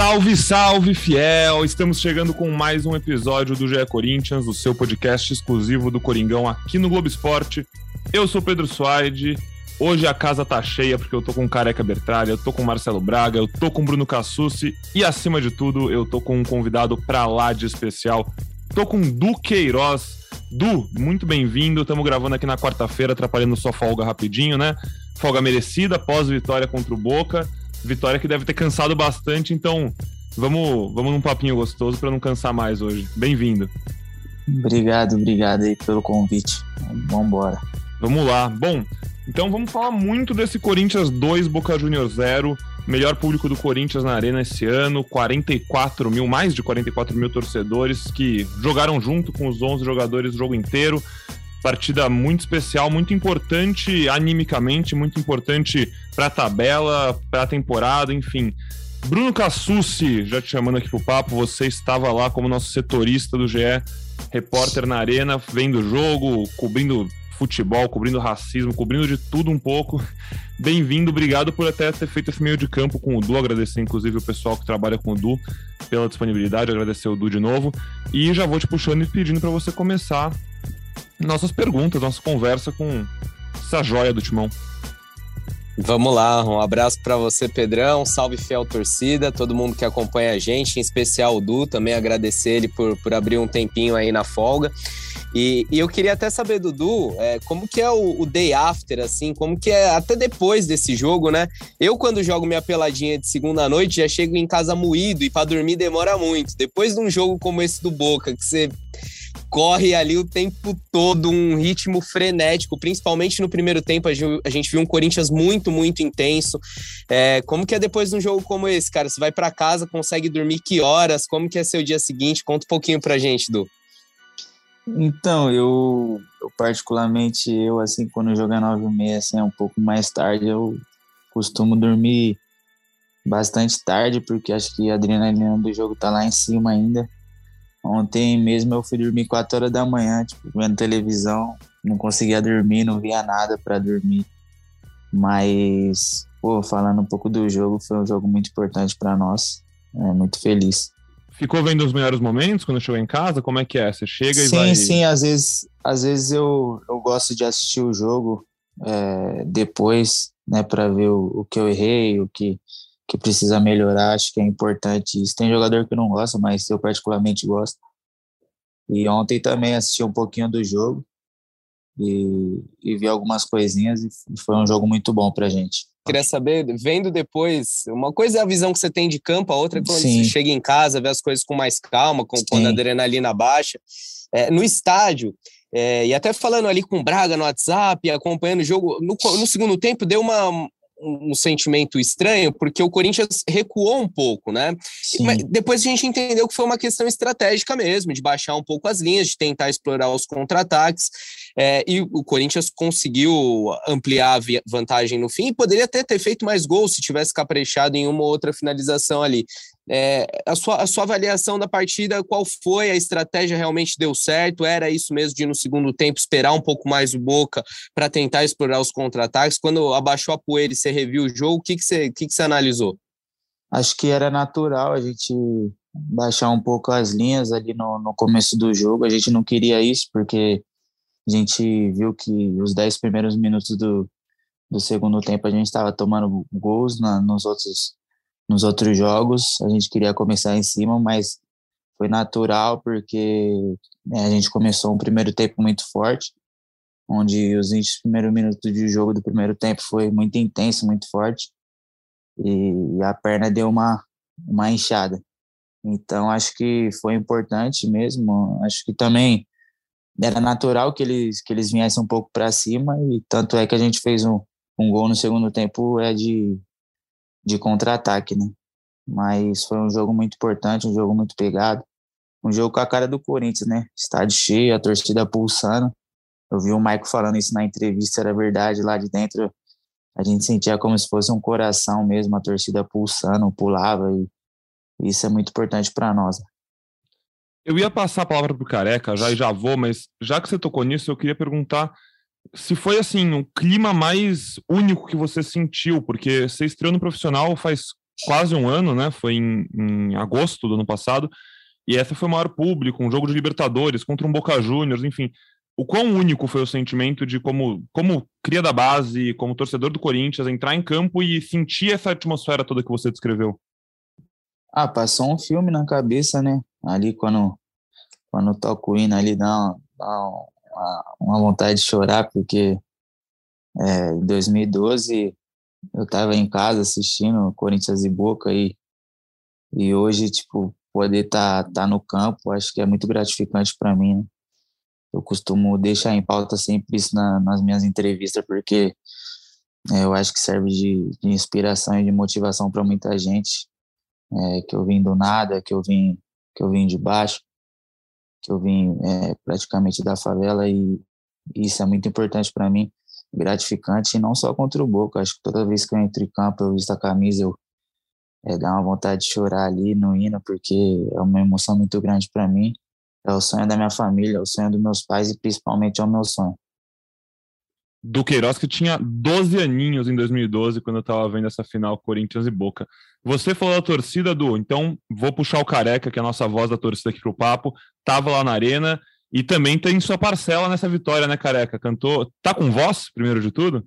Salve, salve, fiel! Estamos chegando com mais um episódio do GE Corinthians, o seu podcast exclusivo do Coringão aqui no Globo Esporte. Eu sou Pedro Suaide. Hoje a casa tá cheia porque eu tô com Careca Bertralha, eu tô com Marcelo Braga, eu tô com Bruno Cassucci e, acima de tudo, eu tô com um convidado pra lá de especial. Tô com Du Queiroz. Du, muito bem-vindo. Estamos gravando aqui na quarta-feira, atrapalhando sua folga rapidinho, né? Folga merecida, pós-vitória contra o Boca. Vitória que deve ter cansado bastante, então vamos, vamos num papinho gostoso para não cansar mais hoje. Bem-vindo. Obrigado, obrigado aí pelo convite. Vamos embora. Vamos lá. Bom, então vamos falar muito desse Corinthians 2, Boca Juniors 0. Melhor público do Corinthians na Arena esse ano, 44 mil, mais de 44 mil torcedores que jogaram junto com os 11 jogadores o jogo inteiro. Partida muito especial, muito importante animicamente, muito importante para a tabela, para a temporada, enfim. Bruno Cassucci, já te chamando aqui pro papo, você estava lá como nosso setorista do GE, repórter na arena, vendo o jogo, cobrindo futebol, cobrindo racismo, cobrindo de tudo um pouco. Bem-vindo, obrigado por até ter feito esse meio de campo com o Du, agradecer inclusive o pessoal que trabalha com o Du pela disponibilidade, agradecer o Du de novo. E já vou te puxando e pedindo para você começar nossas perguntas, nossa conversa com essa joia do Timão. Vamos lá, um abraço para você, Pedrão. Salve, fiel torcida, todo mundo que acompanha a gente, em especial o Du, também agradecer ele por, por abrir um tempinho aí na folga. E, e eu queria até saber, Dudu, é, como que é o, o, day after, assim, como que é até depois desse jogo, né? Eu, quando jogo minha peladinha de segunda noite, já chego em casa moído e para dormir demora muito. Depois de um jogo como esse do Boca, que você corre ali o tempo todo, um ritmo frenético, principalmente no primeiro tempo. A gente viu um Corinthians muito, muito intenso. É, como que é depois de um jogo como esse, cara? Você vai para casa, consegue dormir que horas? Como que é seu dia seguinte? Conta um pouquinho pra gente, Du. Então, eu, eu particularmente, eu assim, quando jogo nove e meia, assim, é um pouco mais tarde, eu costumo dormir bastante tarde, porque acho que a adrenalina do jogo tá lá em cima ainda. Ontem mesmo eu fui dormir 4 horas da manhã, tipo, vendo televisão, não conseguia dormir, não via nada para dormir. Mas, pô, falando um pouco do jogo, foi um jogo muito importante para nós. É, muito feliz. Ficou vendo os melhores momentos quando chegou em casa? Como é que é? Você chega sim, e vai... Sim, sim. Às vezes, às vezes eu, eu gosto de assistir o jogo é, depois, né, para ver o, o que eu errei, o que que precisa melhorar, acho que é importante isso. Tem jogador que não gosta, mas eu particularmente gosto. E ontem também assisti um pouquinho do jogo e, e vi algumas coisinhas e foi um jogo muito bom pra gente. Queria saber, vendo depois, uma coisa é a visão que você tem de campo, a outra é quando Sim. você chega em casa, vê as coisas com mais calma, com, quando a adrenalina baixa. É, no estádio, é, e até falando ali com o Braga no WhatsApp, acompanhando o jogo, no, no segundo tempo deu uma, um, sentimento estranho, porque o Corinthians recuou um pouco, né? Mas depois a gente entendeu que foi uma questão estratégica mesmo, de baixar um pouco as linhas, de tentar explorar os contra-ataques. É, e o Corinthians conseguiu ampliar a vantagem no fim e poderia até ter feito mais gols se tivesse caprichado em uma ou outra finalização ali. É, a, sua, a sua avaliação da partida, qual foi? A estratégia realmente deu certo? Era isso mesmo de no segundo tempo esperar um pouco mais o Boca para tentar explorar os contra-ataques? Quando abaixou a poeira e você reviu o jogo, o que, que, você, que, que você analisou? Acho que era natural a gente baixar um pouco as linhas ali no, no começo do jogo. A gente não queria isso porque a gente viu que os 10 primeiros minutos do, do segundo tempo a gente estava tomando gols na, nos outros nos outros jogos. A gente queria começar em cima, mas foi natural porque né, a gente começou um primeiro tempo muito forte, onde os 20 primeiros minutos de jogo do primeiro tempo foi muito intenso, muito forte, e a perna deu uma, uma inchada. Então, acho que foi importante mesmo. Acho que também era natural que eles, que eles viessem um pouco para cima, e tanto é que a gente fez um, um gol no segundo tempo é de de contra-ataque, né? Mas foi um jogo muito importante, um jogo muito pegado. Um jogo com a cara do Corinthians, né? Estádio cheio, a torcida pulsando. Eu vi o Maico falando isso na entrevista, era verdade. Lá de dentro, a gente sentia como se fosse um coração mesmo, a torcida pulsando, pulava. E isso é muito importante para nós. Eu ia passar a palavra para o Careca já e já vou, mas já que você tocou nisso, eu queria perguntar se foi assim, o clima mais único que você sentiu, porque você estreou no profissional faz quase um ano, né? Foi em, em agosto do ano passado. E essa foi o maior público, um jogo de Libertadores contra um Boca Juniors, enfim. O quão único foi o sentimento de como, como cria da base, como torcedor do Corinthians, entrar em campo e sentir essa atmosfera toda que você descreveu? Ah, passou um filme na cabeça, né? Ali quando, quando toco o hino ali dá, dá uma, uma vontade de chorar, porque é, em 2012 eu estava em casa assistindo Corinthians e Boca e, e hoje, tipo, poder estar tá, tá no campo, acho que é muito gratificante para mim. Né? Eu costumo deixar em pauta sempre isso na, nas minhas entrevistas, porque é, eu acho que serve de, de inspiração e de motivação para muita gente. É, que eu vim do nada, que eu vim, que eu vim de baixo, que eu vim é, praticamente da favela e isso é muito importante para mim, gratificante, e não só contra o Boca. Acho que toda vez que eu entro em campo, eu visto a camisa, eu é, dá uma vontade de chorar ali no hino, porque é uma emoção muito grande para mim. É o sonho da minha família, é o sonho dos meus pais e principalmente é o meu sonho. Do Queiroz, que tinha 12 aninhos em 2012, quando eu estava vendo essa final Corinthians e Boca. Você falou da torcida, Du, então vou puxar o Careca, que é a nossa voz da torcida aqui pro papo. Tava lá na arena e também tem sua parcela nessa vitória, né, Careca? Cantou. Tá com voz, primeiro de tudo?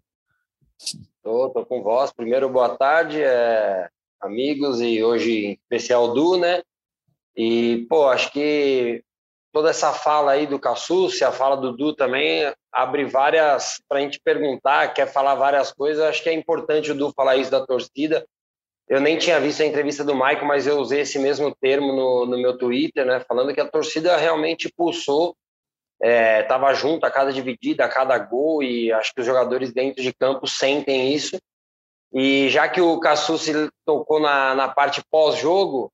Tô, tô com voz. Primeiro, boa tarde. É amigos e hoje em especial Du, né? E, pô, acho que toda essa fala aí do se a fala do Du também, abre várias para a gente perguntar, quer falar várias coisas. Acho que é importante o Du falar isso da torcida. Eu nem tinha visto a entrevista do Michael, mas eu usei esse mesmo termo no, no meu Twitter, né? Falando que a torcida realmente pulsou, estava é, junto a cada dividida, a cada gol, e acho que os jogadores dentro de campo sentem isso. E já que o Cassu se tocou na, na parte pós-jogo,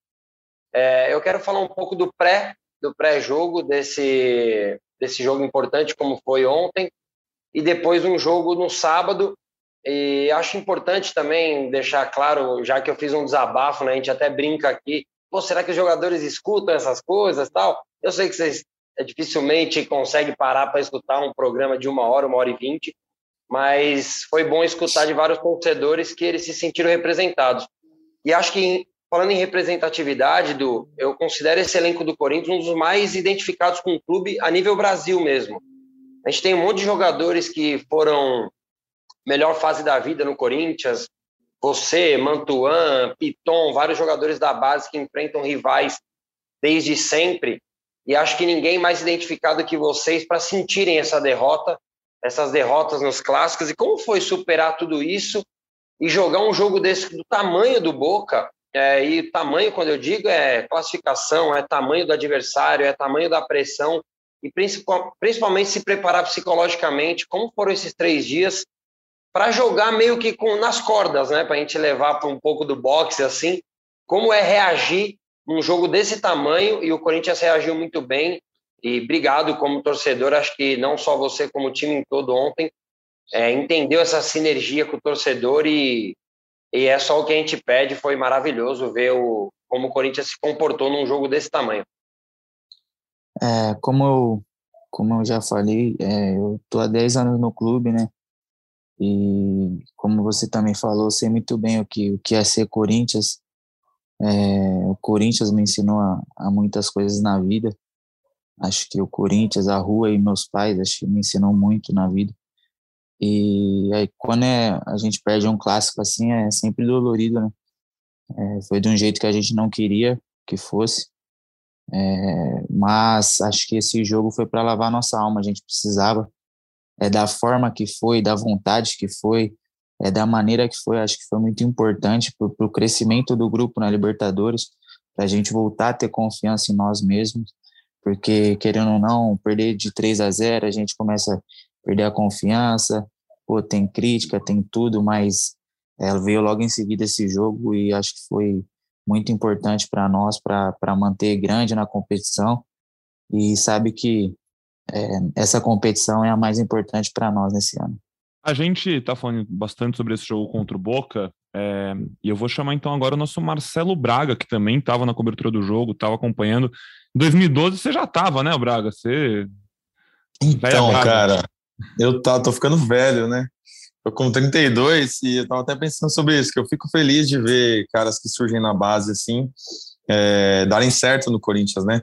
é, eu quero falar um pouco do pré, do pré-jogo desse desse jogo importante como foi ontem e depois um jogo no sábado e acho importante também deixar claro, já que eu fiz um desabafo, né, a gente até brinca aqui, Pô, será que os jogadores escutam essas coisas tal? Eu sei que vocês é, dificilmente conseguem parar para escutar um programa de uma hora, uma hora e vinte, mas foi bom escutar de vários torcedores que eles se sentiram representados. E acho que, falando em representatividade, do, eu considero esse elenco do Corinthians um dos mais identificados com o clube a nível Brasil mesmo. A gente tem um monte de jogadores que foram melhor fase da vida no Corinthians, você, Mantuan, Piton, vários jogadores da base que enfrentam rivais desde sempre. E acho que ninguém mais identificado que vocês para sentirem essa derrota essas derrotas nos clássicos e como foi superar tudo isso e jogar um jogo desse do tamanho do Boca. É, e tamanho, quando eu digo, é classificação, é tamanho do adversário, é tamanho da pressão e principalmente se preparar psicologicamente. Como foram esses três dias para jogar meio que com nas cordas, né? Para a gente levar para um pouco do boxe assim. Como é reagir num jogo desse tamanho e o Corinthians reagiu muito bem. E obrigado como torcedor, acho que não só você, como o time todo ontem, é, entendeu essa sinergia com o torcedor e, e é só o que a gente pede. Foi maravilhoso ver o, como o Corinthians se comportou num jogo desse tamanho. É, como, eu, como eu já falei, é, eu tô há 10 anos no clube, né? E como você também falou, sei muito bem o que, o que é ser Corinthians. É, o Corinthians me ensinou a, a muitas coisas na vida. Acho que o Corinthians, a rua e meus pais, acho que me ensinou muito na vida. E aí, quando é, a gente perde um clássico assim, é sempre dolorido, né? É, foi de um jeito que a gente não queria que fosse. É, mas acho que esse jogo foi para lavar nossa alma. A gente precisava é, da forma que foi, da vontade que foi, é, da maneira que foi. Acho que foi muito importante para o crescimento do grupo na Libertadores, para a gente voltar a ter confiança em nós mesmos porque querendo ou não, perder de 3 a 0, a gente começa a perder a confiança, pô, tem crítica, tem tudo, mas é, veio logo em seguida esse jogo e acho que foi muito importante para nós para manter grande na competição e sabe que é, essa competição é a mais importante para nós nesse ano. A gente está falando bastante sobre esse jogo contra o Boca, é, e eu vou chamar então agora o nosso Marcelo Braga, que também estava na cobertura do jogo, estava acompanhando. Em 2012 você já estava, né, Braga? Você. Então, cara, eu tá, tô ficando velho, né? Tô com 32 e eu tava até pensando sobre isso, que eu fico feliz de ver caras que surgem na base assim, é, darem certo no Corinthians, né?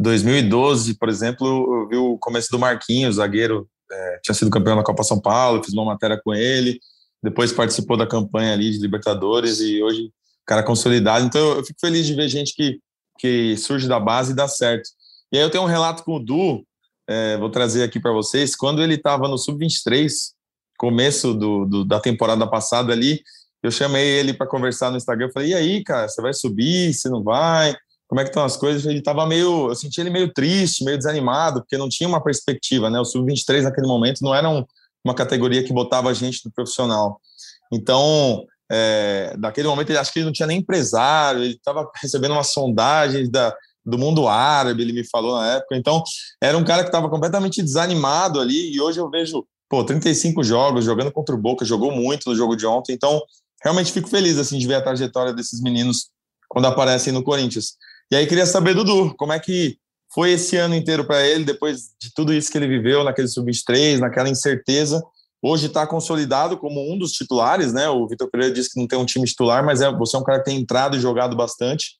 2012, por exemplo, eu vi o começo do Marquinhos, zagueiro, é, tinha sido campeão da Copa São Paulo, fiz uma matéria com ele, depois participou da campanha ali de Libertadores e hoje cara consolidado. Então eu fico feliz de ver gente que, que surge da base e dá certo. E aí eu tenho um relato com o Du, é, vou trazer aqui para vocês. Quando ele estava no Sub-23, começo do, do, da temporada passada ali, eu chamei ele para conversar no Instagram. Eu falei: e aí, cara, você vai subir? Você não vai? Como é que estão as coisas? Ele estava meio, eu senti ele meio triste, meio desanimado, porque não tinha uma perspectiva, né? O Sub-23 naquele momento não era um, uma categoria que botava a gente no profissional. Então, é, daquele momento, ele acho que ele não tinha nem empresário, ele estava recebendo uma sondagem da, do mundo árabe, ele me falou na época. Então, era um cara que estava completamente desanimado ali, e hoje eu vejo, pô, 35 jogos, jogando contra o Boca, jogou muito no jogo de ontem. Então, realmente fico feliz, assim, de ver a trajetória desses meninos quando aparecem no Corinthians. E aí, queria saber, Dudu, como é que foi esse ano inteiro para ele, depois de tudo isso que ele viveu naquele sub-3, naquela incerteza, hoje está consolidado como um dos titulares, né? O Vitor Pereira disse que não tem um time titular, mas é, você é um cara que tem entrado e jogado bastante.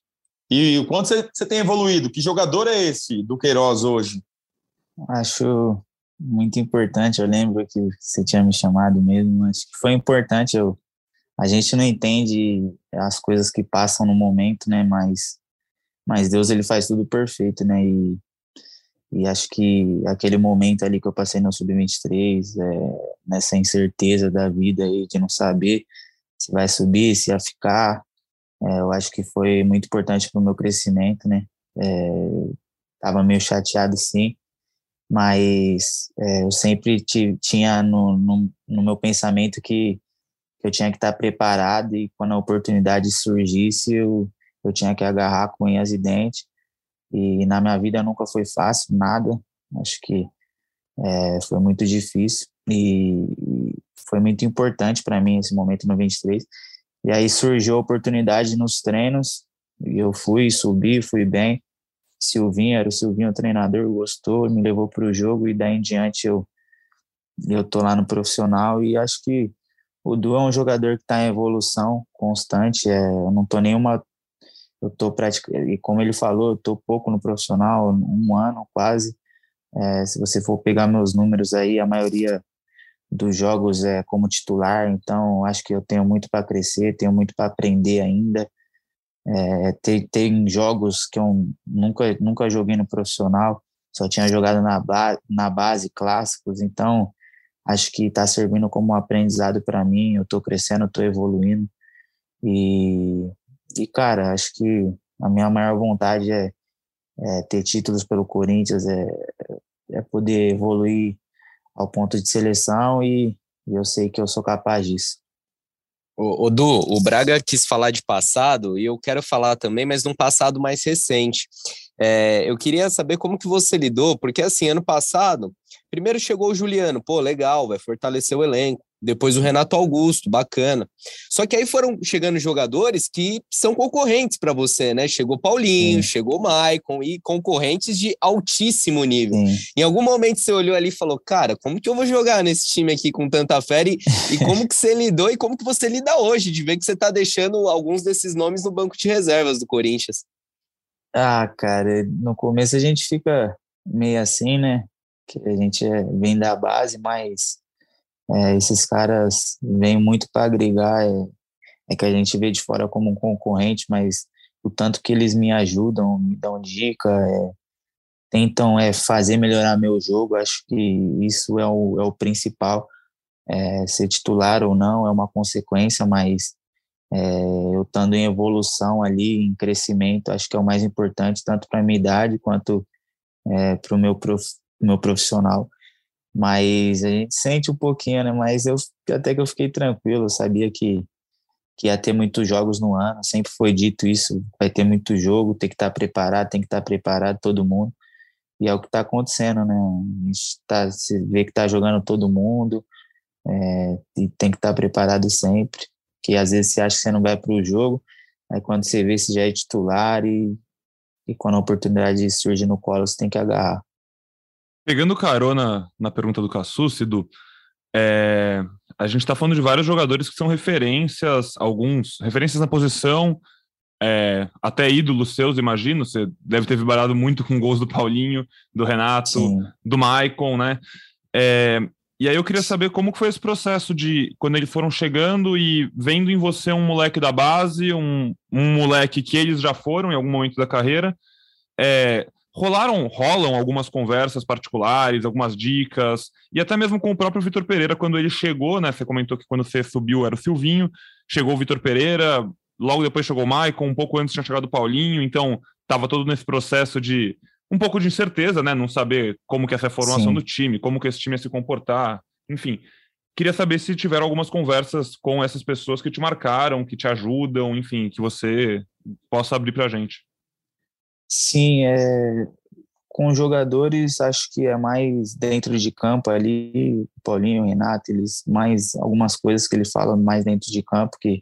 E o quanto você, você tem evoluído? Que jogador é esse do Queiroz hoje? Acho muito importante. Eu lembro que você tinha me chamado mesmo, acho que foi importante. Eu, a gente não entende as coisas que passam no momento, né? Mas, mas Deus ele faz tudo perfeito, né? E e acho que aquele momento ali que eu passei no Sub-23, é, nessa incerteza da vida aí, de não saber se vai subir, se ia ficar, é, eu acho que foi muito importante para o meu crescimento, né? É, tava meio chateado sim, mas é, eu sempre tinha no, no, no, meu pensamento que, que eu tinha que estar preparado e quando a oportunidade surgisse, eu, eu tinha que agarrar com unhas e dentes e na minha vida nunca foi fácil, nada. Acho que é, foi muito difícil e, foi muito importante para mim esse momento no 23. E aí surgiu a oportunidade nos treinos e eu fui, subi, fui bem. Silvinho, era o Silvinho o treinador, gostou, me levou para o jogo e daí em diante eu eu tô lá no profissional e acho que o Du é um jogador que está em evolução constante. É, eu não tô nenhuma eu tô praticando, e como ele falou, eu tô pouco no profissional, um ano quase. É, se você for pegar meus números aí, a maioria dos jogos é como titular, então acho que eu tenho muito para crescer, tenho muito para aprender ainda. É, tem, tem jogos que eu nunca, nunca joguei no profissional, só tinha jogado na, ba na base, clássicos, então acho que está servindo como um aprendizado para mim. Eu estou crescendo, estou evoluindo e e, cara, acho que a minha maior vontade é, é ter títulos pelo Corinthians, é, é poder evoluir ao ponto de seleção e, e eu sei que eu sou capaz disso. O, Du, o Braga quis falar de passado e eu quero falar também, mas de um passado mais recente. É, eu queria saber como que você lidou, porque assim, ano passado, primeiro chegou o Juliano, pô, legal, vai fortalecer o elenco depois o Renato Augusto, bacana. Só que aí foram chegando jogadores que são concorrentes para você, né? Chegou Paulinho, Sim. chegou Maicon e concorrentes de altíssimo nível. Sim. Em algum momento você olhou ali e falou: "Cara, como que eu vou jogar nesse time aqui com tanta fé e, e como que você lidou e como que você lida hoje de ver que você tá deixando alguns desses nomes no banco de reservas do Corinthians?" Ah, cara, no começo a gente fica meio assim, né? Que a gente é, vem da base, mas é, esses caras vêm muito para agregar, é, é, que a gente vê de fora como um concorrente, mas o tanto que eles me ajudam, me dão dica, é, tentam é, fazer melhorar meu jogo, acho que isso é o, é o principal. É, ser titular ou não é uma consequência, mas é, eu estando em evolução ali, em crescimento, acho que é o mais importante, tanto para a minha idade quanto é, para o meu, prof, meu profissional. Mas a gente sente um pouquinho, né? Mas eu até que eu fiquei tranquilo, eu sabia que, que ia ter muitos jogos no ano, sempre foi dito isso, vai ter muito jogo, tem que estar tá preparado, tem que estar tá preparado todo mundo. E é o que está acontecendo, né? A gente tá, se vê que está jogando todo mundo, é, e tem que estar tá preparado sempre, que às vezes você acha que você não vai para o jogo, aí quando você vê, você já é titular e, e quando a oportunidade surge no colo, você tem que agarrar. Pegando carona na pergunta do Cassuccido, é, a gente está falando de vários jogadores que são referências, alguns referências na posição, é, até ídolos seus, imagino. Você deve ter vibrado muito com gols do Paulinho, do Renato, Sim. do Maicon, né? É, e aí eu queria saber como foi esse processo de quando eles foram chegando e vendo em você um moleque da base, um, um moleque que eles já foram em algum momento da carreira. É, rolaram, rolam algumas conversas particulares, algumas dicas, e até mesmo com o próprio Vitor Pereira, quando ele chegou, né? Você comentou que quando você subiu era o Silvinho, chegou o Vitor Pereira, logo depois chegou o Maicon, um pouco antes tinha chegado o Paulinho, então estava todo nesse processo de um pouco de incerteza, né? Não saber como que essa é a formação Sim. do time, como que esse time ia se comportar, enfim. Queria saber se tiveram algumas conversas com essas pessoas que te marcaram, que te ajudam, enfim, que você possa abrir para a gente. Sim, é, com jogadores acho que é mais dentro de campo ali, Paulinho, Renato, eles mais algumas coisas que ele fala mais dentro de campo que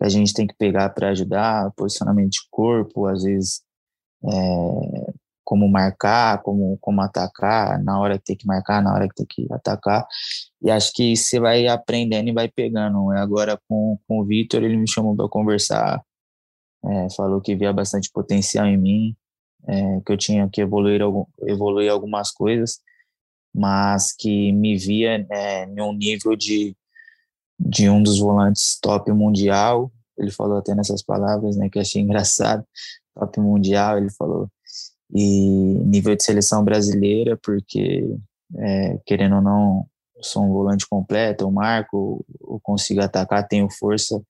a gente tem que pegar para ajudar, posicionamento de corpo, às vezes é, como marcar, como, como atacar, na hora que tem que marcar, na hora que tem que atacar. E acho que você vai aprendendo e vai pegando. Agora com, com o Vitor, ele me chamou para conversar, é, falou que via bastante potencial em mim, é, que eu tinha que evoluir, evoluir algumas coisas, mas que me via é, em um nível de, de um dos volantes top mundial. Ele falou até nessas palavras, né, que eu achei engraçado, top mundial, ele falou, e nível de seleção brasileira, porque, é, querendo ou não, sou um volante completo, eu marco, eu consigo atacar, tenho força,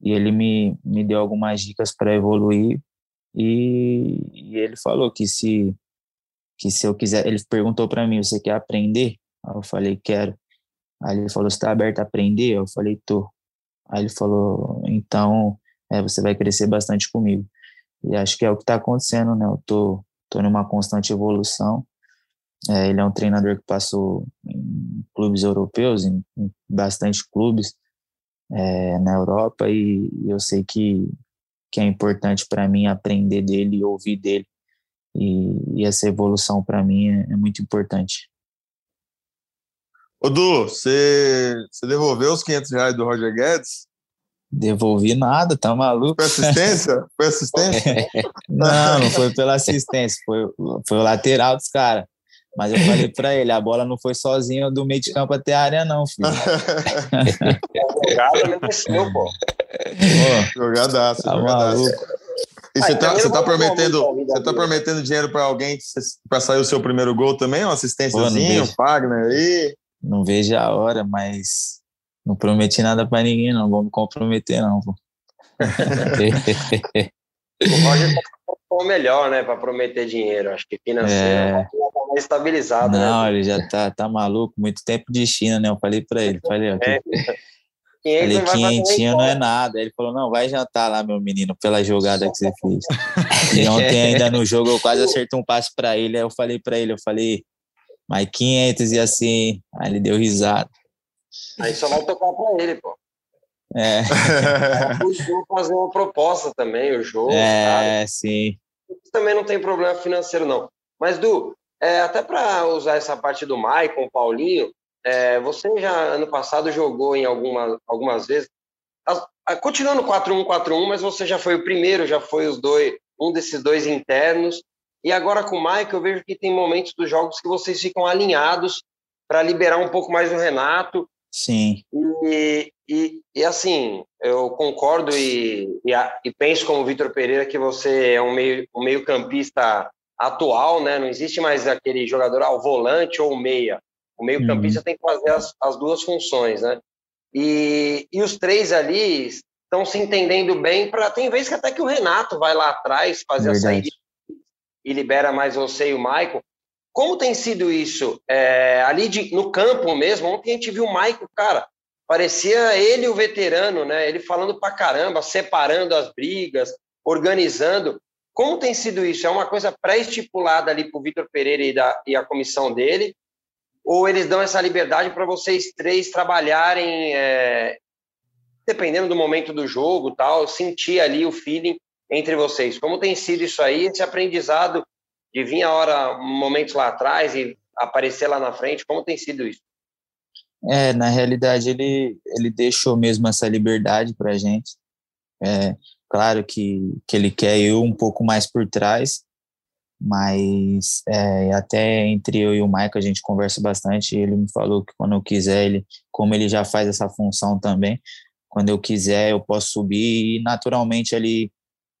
e ele me, me deu algumas dicas para evoluir e, e, ele falou que se que se eu quiser, ele perguntou para mim, você quer aprender? Aí eu falei, quero. Aí ele falou, está aberto a aprender? Eu falei, tô. Aí ele falou, então é, você vai crescer bastante comigo. E acho que é o que está acontecendo, né? Eu tô, tô numa constante evolução. É, ele é um treinador que passou em clubes europeus, em, em bastante clubes é, na Europa, e eu sei que que é importante para mim aprender dele e ouvir dele. E, e essa evolução para mim é, é, muito importante. Ô Du, você, você devolveu os 500 reais do Roger Guedes? Devolvi nada, tá maluco? Foi assistência? Foi assistência? não, não foi pela assistência, foi, foi o lateral dos caras. Mas eu falei para ele, a bola não foi sozinha do meio de campo até a área, não, filho. jogada não pô. Pô, jogadaço, tá jogadaço. E você ah, tá, você tá prometendo, você tá prometendo dinheiro para alguém para sair o seu primeiro gol também? Uma assistênciazinha, o Fagner aí? Não vejo a hora, mas não prometi nada para ninguém, não. Vou me comprometer, não, pô. o Roger tá o melhor, né, para prometer dinheiro. Acho que financeiro é... mais estabilizado. Né? Não, né? ele já tá, tá maluco. Muito tempo de China, né? Eu falei para ele, falei, aqui. É. Falei, quinhentinho não é nada. Ele falou, não, vai jantar lá, meu menino, pela jogada que você fez. e ontem ainda no jogo eu quase acertei um passe para ele. Aí eu falei para ele, eu falei, mais 500 e assim. Aí ele deu risada. Aí só vai tocar para ele, pô. É. fazer uma proposta também, o jogo. É, sim. Também não tem problema financeiro, não. Mas, Du, é, até para usar essa parte do Maicon, Paulinho, é, você já ano passado jogou em alguma, algumas vezes, as, a, continuando 4-1-4-1, mas você já foi o primeiro, já foi os dois, um desses dois internos. E agora com o Maicon, eu vejo que tem momentos dos jogos que vocês ficam alinhados para liberar um pouco mais o Renato. Sim. E, e, e, assim, eu concordo e, e, e penso como o Vitor Pereira que você é um meio, um meio campista atual, né? Não existe mais aquele jogador, ah, o volante ou o meia. O meio campista uhum. tem que fazer as, as duas funções, né? E, e os três ali estão se entendendo bem para tem vezes que até que o Renato vai lá atrás fazer Verdade. a saída e libera mais você e o Michael. Como tem sido isso? É, ali de, no campo mesmo, ontem a gente viu o Michael, cara, parecia ele o veterano, né? Ele falando pra caramba, separando as brigas, organizando. Como tem sido isso? É uma coisa pré-estipulada ali para o Vitor Pereira e, da, e a comissão dele? Ou eles dão essa liberdade para vocês três trabalharem, é, dependendo do momento do jogo, tal, sentir ali o feeling entre vocês? Como tem sido isso aí, esse aprendizado de vir a hora, momentos lá atrás e aparecer lá na frente? Como tem sido isso? É, na realidade ele, ele deixou mesmo essa liberdade para a gente. É, claro que, que ele quer eu um pouco mais por trás, mas é, até entre eu e o Michael a gente conversa bastante. ele me falou que quando eu quiser, ele, como ele já faz essa função também, quando eu quiser eu posso subir e naturalmente ali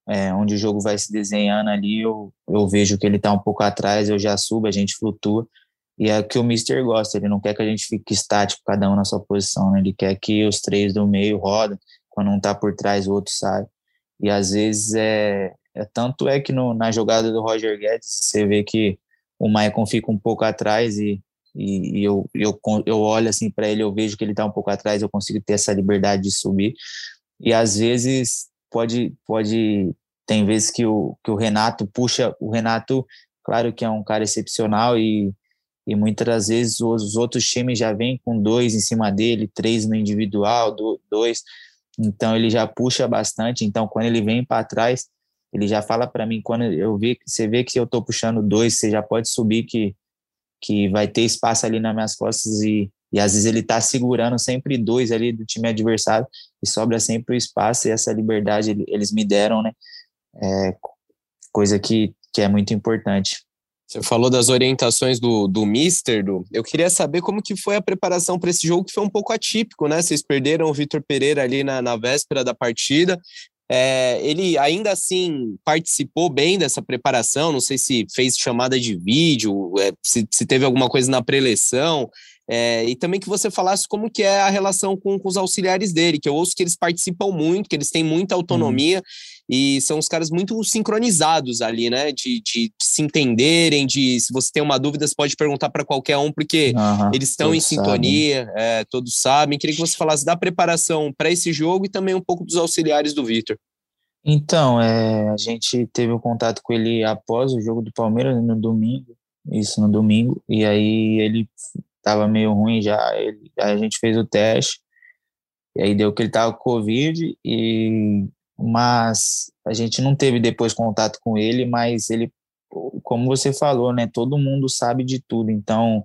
é, onde o jogo vai se desenhando ali, eu, eu vejo que ele está um pouco atrás, eu já subo, a gente flutua. E é o que o Mister gosta, ele não quer que a gente fique estático, cada um na sua posição, né? ele quer que os três do meio rodem, quando um está por trás, o outro sai. E às vezes é, é tanto é que no, na jogada do Roger Guedes, você vê que o Maicon fica um pouco atrás e, e, e eu, eu, eu olho assim para ele, eu vejo que ele está um pouco atrás, eu consigo ter essa liberdade de subir. E às vezes pode, pode tem vezes que o, que o Renato puxa, o Renato, claro que é um cara excepcional e e muitas vezes os outros times já vêm com dois em cima dele, três no individual, dois, então ele já puxa bastante. Então quando ele vem para trás, ele já fala para mim quando eu vi, você vê que eu estou puxando dois, você já pode subir que que vai ter espaço ali nas minhas costas e, e às vezes ele está segurando sempre dois ali do time adversário e sobra sempre o espaço e essa liberdade eles me deram, né? É, coisa que, que é muito importante. Você falou das orientações do, do Mister, do, eu queria saber como que foi a preparação para esse jogo, que foi um pouco atípico, né? Vocês perderam o Vitor Pereira ali na, na véspera da partida. É, ele ainda assim participou bem dessa preparação, não sei se fez chamada de vídeo, é, se, se, teve alguma coisa na preleção, é, e também que você falasse como que é a relação com, com, os auxiliares dele, que eu ouço que eles participam muito, que eles têm muita autonomia, uhum. e são os caras muito sincronizados ali, né? De, de, de, se entenderem, de se você tem uma dúvida, você pode perguntar para qualquer um, porque uhum, eles estão em sintonia, é, todos sabem. Queria que você falasse da preparação para esse jogo e também um pouco dos auxiliares do Vitor. Então, é, a gente teve o um contato com ele após o jogo do Palmeiras, no domingo, isso no domingo, e aí ele tava meio ruim já. Ele, a gente fez o teste, e aí deu que ele tava com Covid, e, mas a gente não teve depois contato com ele, mas ele, como você falou, né, todo mundo sabe de tudo, então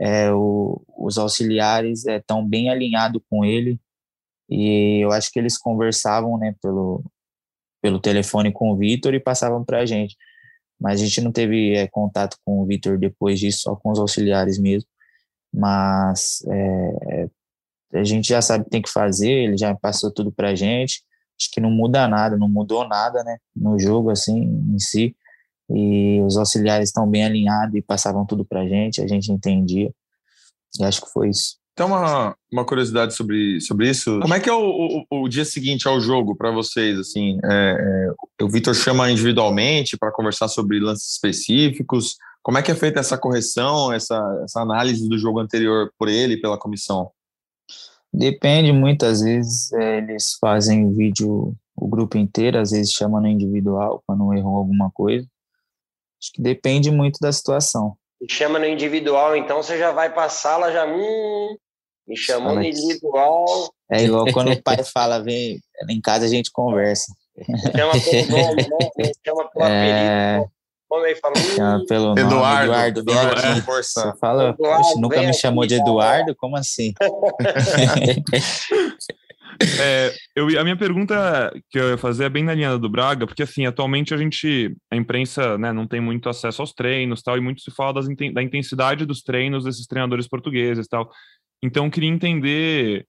é, o, os auxiliares estão é, bem alinhados com ele, e eu acho que eles conversavam, né, pelo, pelo telefone com o Vitor e passavam para a gente. Mas a gente não teve é, contato com o Vitor depois disso, só com os auxiliares mesmo mas é, a gente já sabe o que tem que fazer, ele já passou tudo para a gente, acho que não muda nada, não mudou nada, né, no jogo, assim, em si, e os auxiliares estão bem alinhados e passavam tudo para a gente, a gente entendia, e acho que foi isso. Então, uma, uma curiosidade sobre, sobre isso. Como é que é o, o, o dia seguinte ao jogo para vocês? Assim, é, é, o Vitor chama individualmente para conversar sobre lances específicos. Como é que é feita essa correção, essa, essa análise do jogo anterior por ele, pela comissão? Depende, muitas vezes é, eles fazem vídeo o grupo inteiro, às vezes chamam no individual quando errou alguma coisa. Acho que depende muito da situação. Me chama no individual, então você já vai para a sala, já hum, me chamou no individual. É igual quando o pai fala, vem em casa a gente conversa. Chama pelo nome, né? chama pelo é... apelido. Aí, fala, Chama pelo Eduardo. Nome, Eduardo, Eduardo é, força. Você fala, Eduardo, nunca me chamou de Eduardo? Como assim? é, eu, a minha pergunta que eu ia fazer é bem na linha do Braga, porque assim, atualmente a gente, a imprensa né, não tem muito acesso aos treinos tal, e muito se fala das, da intensidade dos treinos desses treinadores portugueses tal. Então, queria entender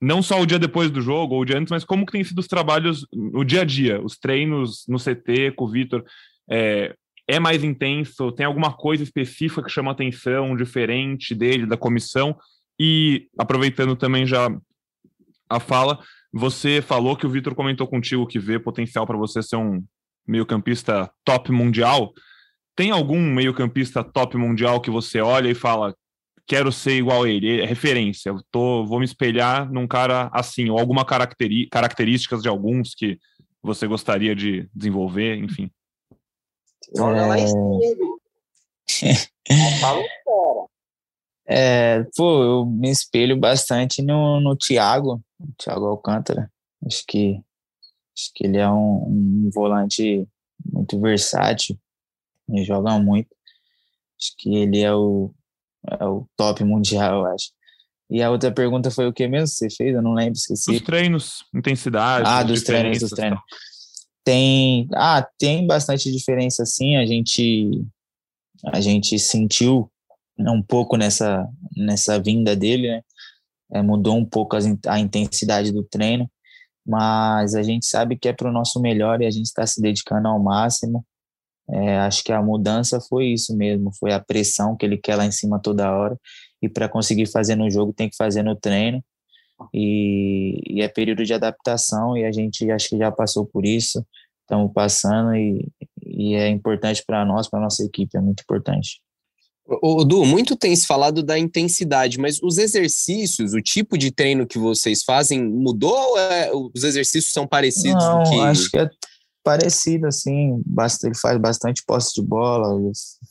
não só o dia depois do jogo ou o dia antes, mas como que tem sido os trabalhos no dia a dia, os treinos no CT com o Vitor. É, é mais intenso? Tem alguma coisa específica que chama atenção, diferente dele, da comissão? E aproveitando também já a fala, você falou que o Vitor comentou contigo que vê potencial para você ser um meio-campista top mundial. Tem algum meio-campista top mundial que você olha e fala, quero ser igual a ele, é referência, eu tô, vou me espelhar num cara assim, ou alguma características de alguns que você gostaria de desenvolver, enfim? Olha lá em É, pô, eu me espelho bastante no, no Thiago, no Thiago Alcântara. Acho que, acho que ele é um, um volante muito versátil, ele joga muito. Acho que ele é o, é o top mundial, eu acho. E a outra pergunta foi o que mesmo que você fez? Eu não lembro, esqueci. Dos treinos, intensidade. Ah, dos treinos, dos treinos. Tem, ah, tem bastante diferença sim, a gente a gente sentiu um pouco nessa nessa vinda dele, né? É, mudou um pouco as, a intensidade do treino, mas a gente sabe que é para o nosso melhor e a gente está se dedicando ao máximo. É, acho que a mudança foi isso mesmo, foi a pressão que ele quer lá em cima toda hora e para conseguir fazer no jogo tem que fazer no treino e, e, é período de adaptação e a gente acho que já passou por isso, estamos passando e, e é importante para nós, para nossa equipe, é muito importante. O Du, muito tem se falado da intensidade, mas os exercícios, o tipo de treino que vocês fazem mudou ou é, os exercícios são parecidos? Não, que... acho que é parecido, assim, ele faz bastante posse de bola,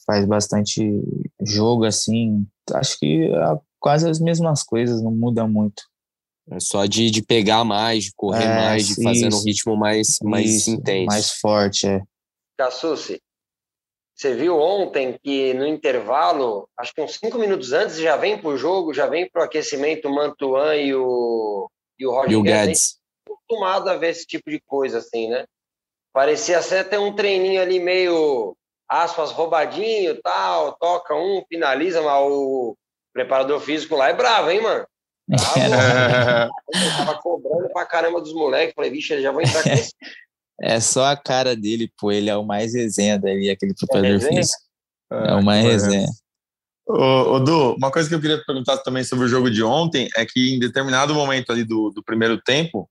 faz bastante jogo, assim, acho que é quase as mesmas coisas, não muda muito. É só de, de pegar mais, de correr é, mais, de fazer um ritmo mais, mais isso, intenso. Mais forte, é. Cassucci, você viu ontem que no intervalo, acho que uns cinco minutos antes, já vem para o jogo, já vem para o aquecimento o Mantuan e o, e o Roger e o Guedes. acostumado a ver esse tipo de coisa, assim, né? Parecia ser até um treininho ali meio, aspas, roubadinho tal, toca um, finaliza, mas o preparador físico lá é bravo, hein, mano? Bravo. tava cobrando pra caramba dos moleques. Falei, vixe, já vão entrar com esse é só a cara dele, pô, ele é o mais resenha dali, aquele preparador é físico. É, é o mais resenha. Ô, ô, Du, uma coisa que eu queria perguntar também sobre o jogo de ontem é que em determinado momento ali do, do primeiro tempo,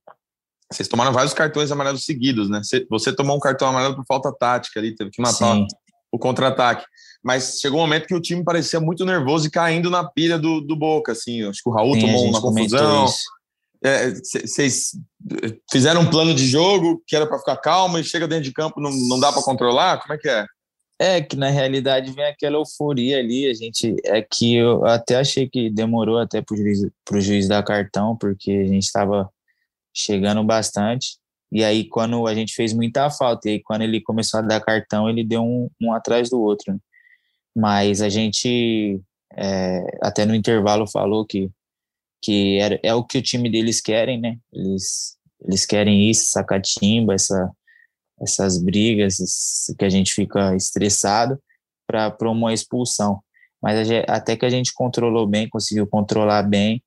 vocês tomaram vários cartões amarelos seguidos, né? Você tomou um cartão amarelo por falta tática ali, teve que matar Sim. o contra-ataque. Mas chegou um momento que o time parecia muito nervoso e caindo na pilha do, do Boca, assim. Acho que o Raul Sim, tomou uma confusão. Vocês é, fizeram um plano de jogo que era para ficar calmo e chega dentro de campo não, não dá para controlar? Como é que é? É que na realidade vem aquela euforia ali. A gente é que eu até achei que demorou até para o juiz, pro juiz dar cartão, porque a gente estava chegando bastante. E aí, quando a gente fez muita falta, e aí, quando ele começou a dar cartão, ele deu um, um atrás do outro. Né? Mas a gente, é, até no intervalo, falou que que é, o que o time deles querem, né? Eles, eles querem isso, essa catimba, essa, essas brigas, que a gente fica estressado para uma expulsão. Mas até que a gente controlou bem, conseguiu controlar bem,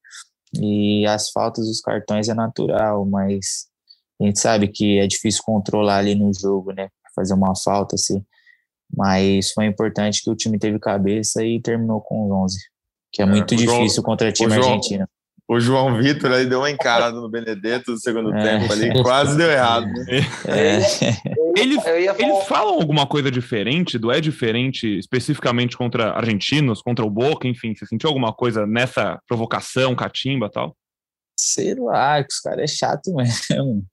e as faltas dos cartões é natural, mas a gente sabe que é difícil controlar ali no jogo, né? Fazer uma falta assim. Mas foi importante que o time teve cabeça e terminou com os 11, que é, é muito difícil João, contra time João, argentino o João Vitor aí deu uma encarada no Benedetto no segundo é. tempo ali, quase deu errado. Né? É. Eles, eles falam alguma coisa diferente, do é diferente especificamente contra argentinos, contra o Boca, enfim, você sentiu alguma coisa nessa provocação, catimba tal? Sei lá, que os caras é chato mesmo.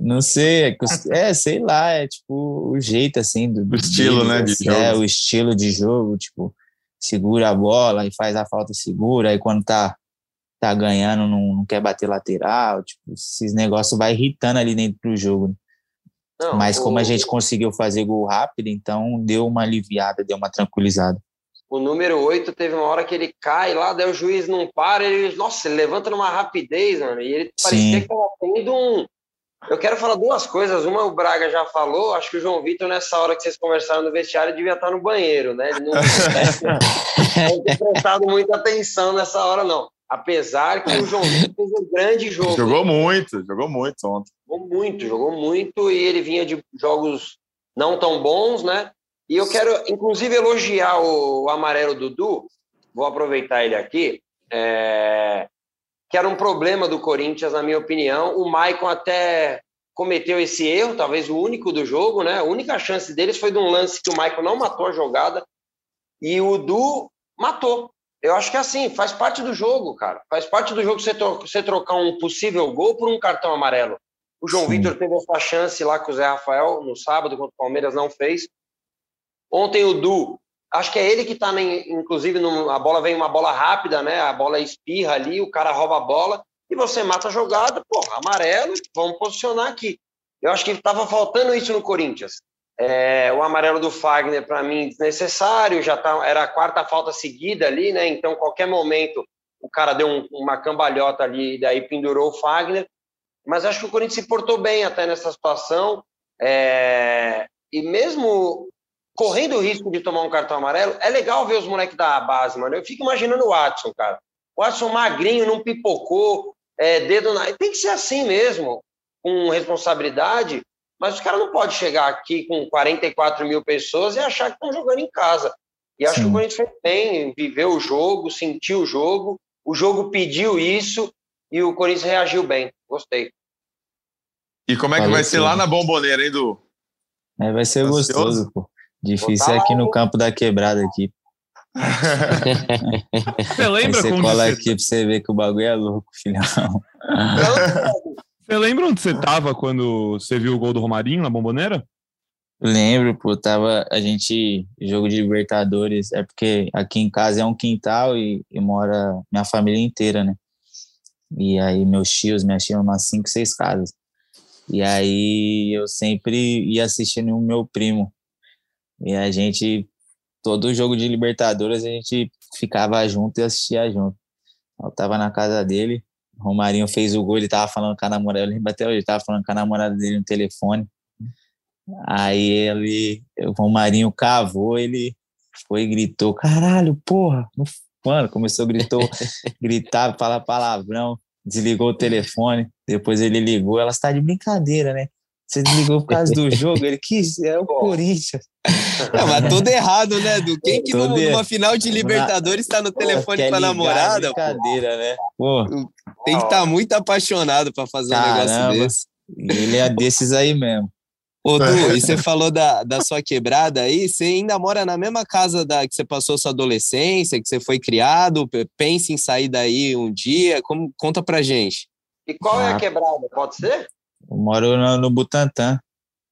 Não sei, é, é, sei lá, é tipo o jeito assim do, do estilo, né, de assim, jogo. É, o estilo de jogo, tipo, segura a bola e faz a falta segura, aí quando tá tá ganhando, não, não quer bater lateral, tipo, esses negócios vai irritando ali dentro do jogo. Né? Não, Mas como o... a gente conseguiu fazer gol rápido, então deu uma aliviada, deu uma tranquilizada. O número 8 teve uma hora que ele cai lá, daí o juiz não para, ele, nossa, ele levanta numa rapidez, mano, e ele parecia Sim. que tava tendo um. Eu quero falar duas coisas. Uma, o Braga já falou, acho que o João Vitor, nessa hora que vocês conversaram no vestiário, devia estar no banheiro, né? Ele não, não ter prestado muita atenção nessa hora, não. Apesar que o João Vitor fez um grande jogo. Jogou muito, jogou muito ontem. Jogou muito, jogou muito e ele vinha de jogos não tão bons, né? E eu quero, inclusive, elogiar o, amarelo Dudu. Vou aproveitar ele aqui. É, que era um problema do Corinthians, na minha opinião. O Maicon até cometeu esse erro, talvez o único do jogo, né? A única chance deles foi de um lance que o Maicon não matou a jogada e o Du matou. Eu acho que é assim, faz parte do jogo, cara. Faz parte do jogo você, trocar um possível gol por um cartão amarelo. O João Sim. Vitor teve essa chance lá com o Zé Rafael no sábado contra o Palmeiras, não fez. Ontem o Du, acho que é ele que está, inclusive, a bola vem uma bola rápida, né? A bola espirra ali, o cara rouba a bola e você mata a jogada, porra, amarelo, vamos posicionar aqui. Eu acho que estava faltando isso no Corinthians. É, o amarelo do Fagner, para mim, desnecessário, já tá, era a quarta falta seguida ali, né? Então, qualquer momento, o cara deu um, uma cambalhota ali daí pendurou o Fagner. Mas acho que o Corinthians se portou bem até nessa situação. É, e mesmo correndo o risco de tomar um cartão amarelo, é legal ver os moleques da base, mano. Eu fico imaginando o Watson, cara. O Watson magrinho, não pipocou, é, dedo na. Tem que ser assim mesmo, com responsabilidade. Mas os caras não podem chegar aqui com 44 mil pessoas e achar que estão jogando em casa. E acho Sim. que o Corinthians fez bem, viveu o jogo, sentiu o jogo, o jogo pediu isso e o Corinthians reagiu bem. Gostei. E como é que vai ser lá na bomboneira, hein, Du? É, vai ser gostoso, pô. Difícil é aqui no campo da quebrada aqui. você lembra você quando cola você... aqui pra você ver que o bagulho é louco, filhão. Você lembra onde você tava quando você viu o gol do Romarinho na bomboneira? Lembro, pô, tava a gente, jogo de Libertadores, é porque aqui em casa é um quintal e, e mora minha família inteira, né? E aí meus tios, minhas tias, umas cinco, seis casas. E aí eu sempre ia assistindo o meu primo. E a gente, todo jogo de Libertadores, a gente ficava junto e assistia junto. Eu tava na casa dele, o Romarinho fez o gol, ele tava falando com a namorada, eu lembro até hoje, ele tava falando com a namorada dele no telefone. Aí ele, o Romarinho cavou, ele foi e gritou, caralho, porra, mano, começou a gritou, gritar, falar palavrão, desligou o telefone, depois ele ligou, ela está de brincadeira, né? Você desligou por causa do jogo, ele quis, é o Corinthians. Não, mas tudo errado, né, do quem que no, numa final de Libertadores está no telefone com a namorada? Brincadeira, né? Pô. Tem que estar tá muito apaixonado para fazer Caramba. um negócio desse. Ele é desses aí mesmo. Ô, Du, e você falou da, da sua quebrada aí, você ainda mora na mesma casa da que você passou sua adolescência, que você foi criado, pensa em sair daí um dia, como, conta pra gente. E qual ah, é a ah. quebrada, pode ser? Eu moro no, no Butantã,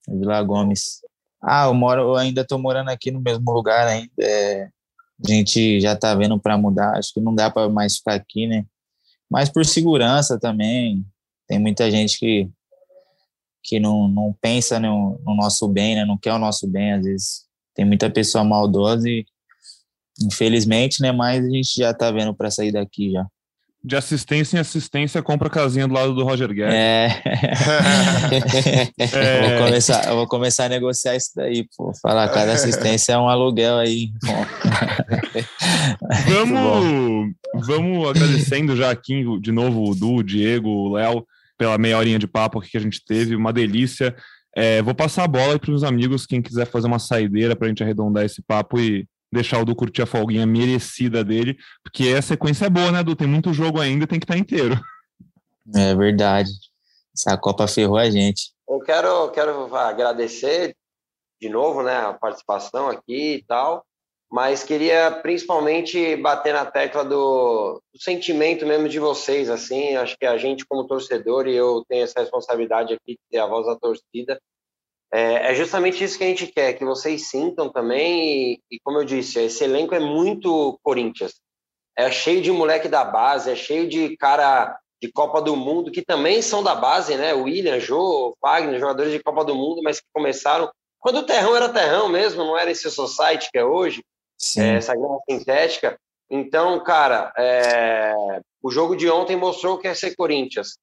Vila Gomes. Ah, eu moro, eu ainda tô morando aqui no mesmo lugar ainda, é, a gente já tá vendo para mudar, acho que não dá para mais ficar aqui, né? Mas por segurança também, tem muita gente que que não, não pensa no, no, nosso bem, né? Não quer o nosso bem, às vezes. Tem muita pessoa maldosa e, infelizmente, né? Mas a gente já tá vendo para sair daqui já. De assistência em assistência, compra a casinha do lado do Roger Guedes. É. é. Eu, vou começar, eu vou começar a negociar isso daí, pô. Falar, cada assistência é um aluguel aí. vamos, vamos agradecendo já aqui de novo o Du, o Diego, o Léo pela meia horinha de papo aqui que a gente teve, uma delícia. É, vou passar a bola para os amigos, quem quiser fazer uma saideira para a gente arredondar esse papo e deixar o Du curtir a folguinha merecida dele, porque a sequência é boa, né, Du? Tem muito jogo ainda, tem que estar tá inteiro. É verdade. Essa Copa ferrou a gente. Eu quero, quero agradecer de novo né, a participação aqui e tal mas queria principalmente bater na tecla do, do, sentimento mesmo de vocês, assim, acho que a gente como torcedor, e eu tenho essa responsabilidade aqui de ter a voz da torcida, é, é justamente isso que a gente quer, que vocês sintam também, e, e, como eu disse, esse elenco é muito Corinthians, é cheio de moleque da base, é cheio de cara de Copa do Mundo, que também são da base, né, William, Jô, Wagner, jogadores de Copa do Mundo, mas que começaram, quando o terrão era terrão mesmo, não era esse society que é hoje, é, essa grama sintética. Então, cara, é, o jogo de ontem mostrou que é ser Corinthians.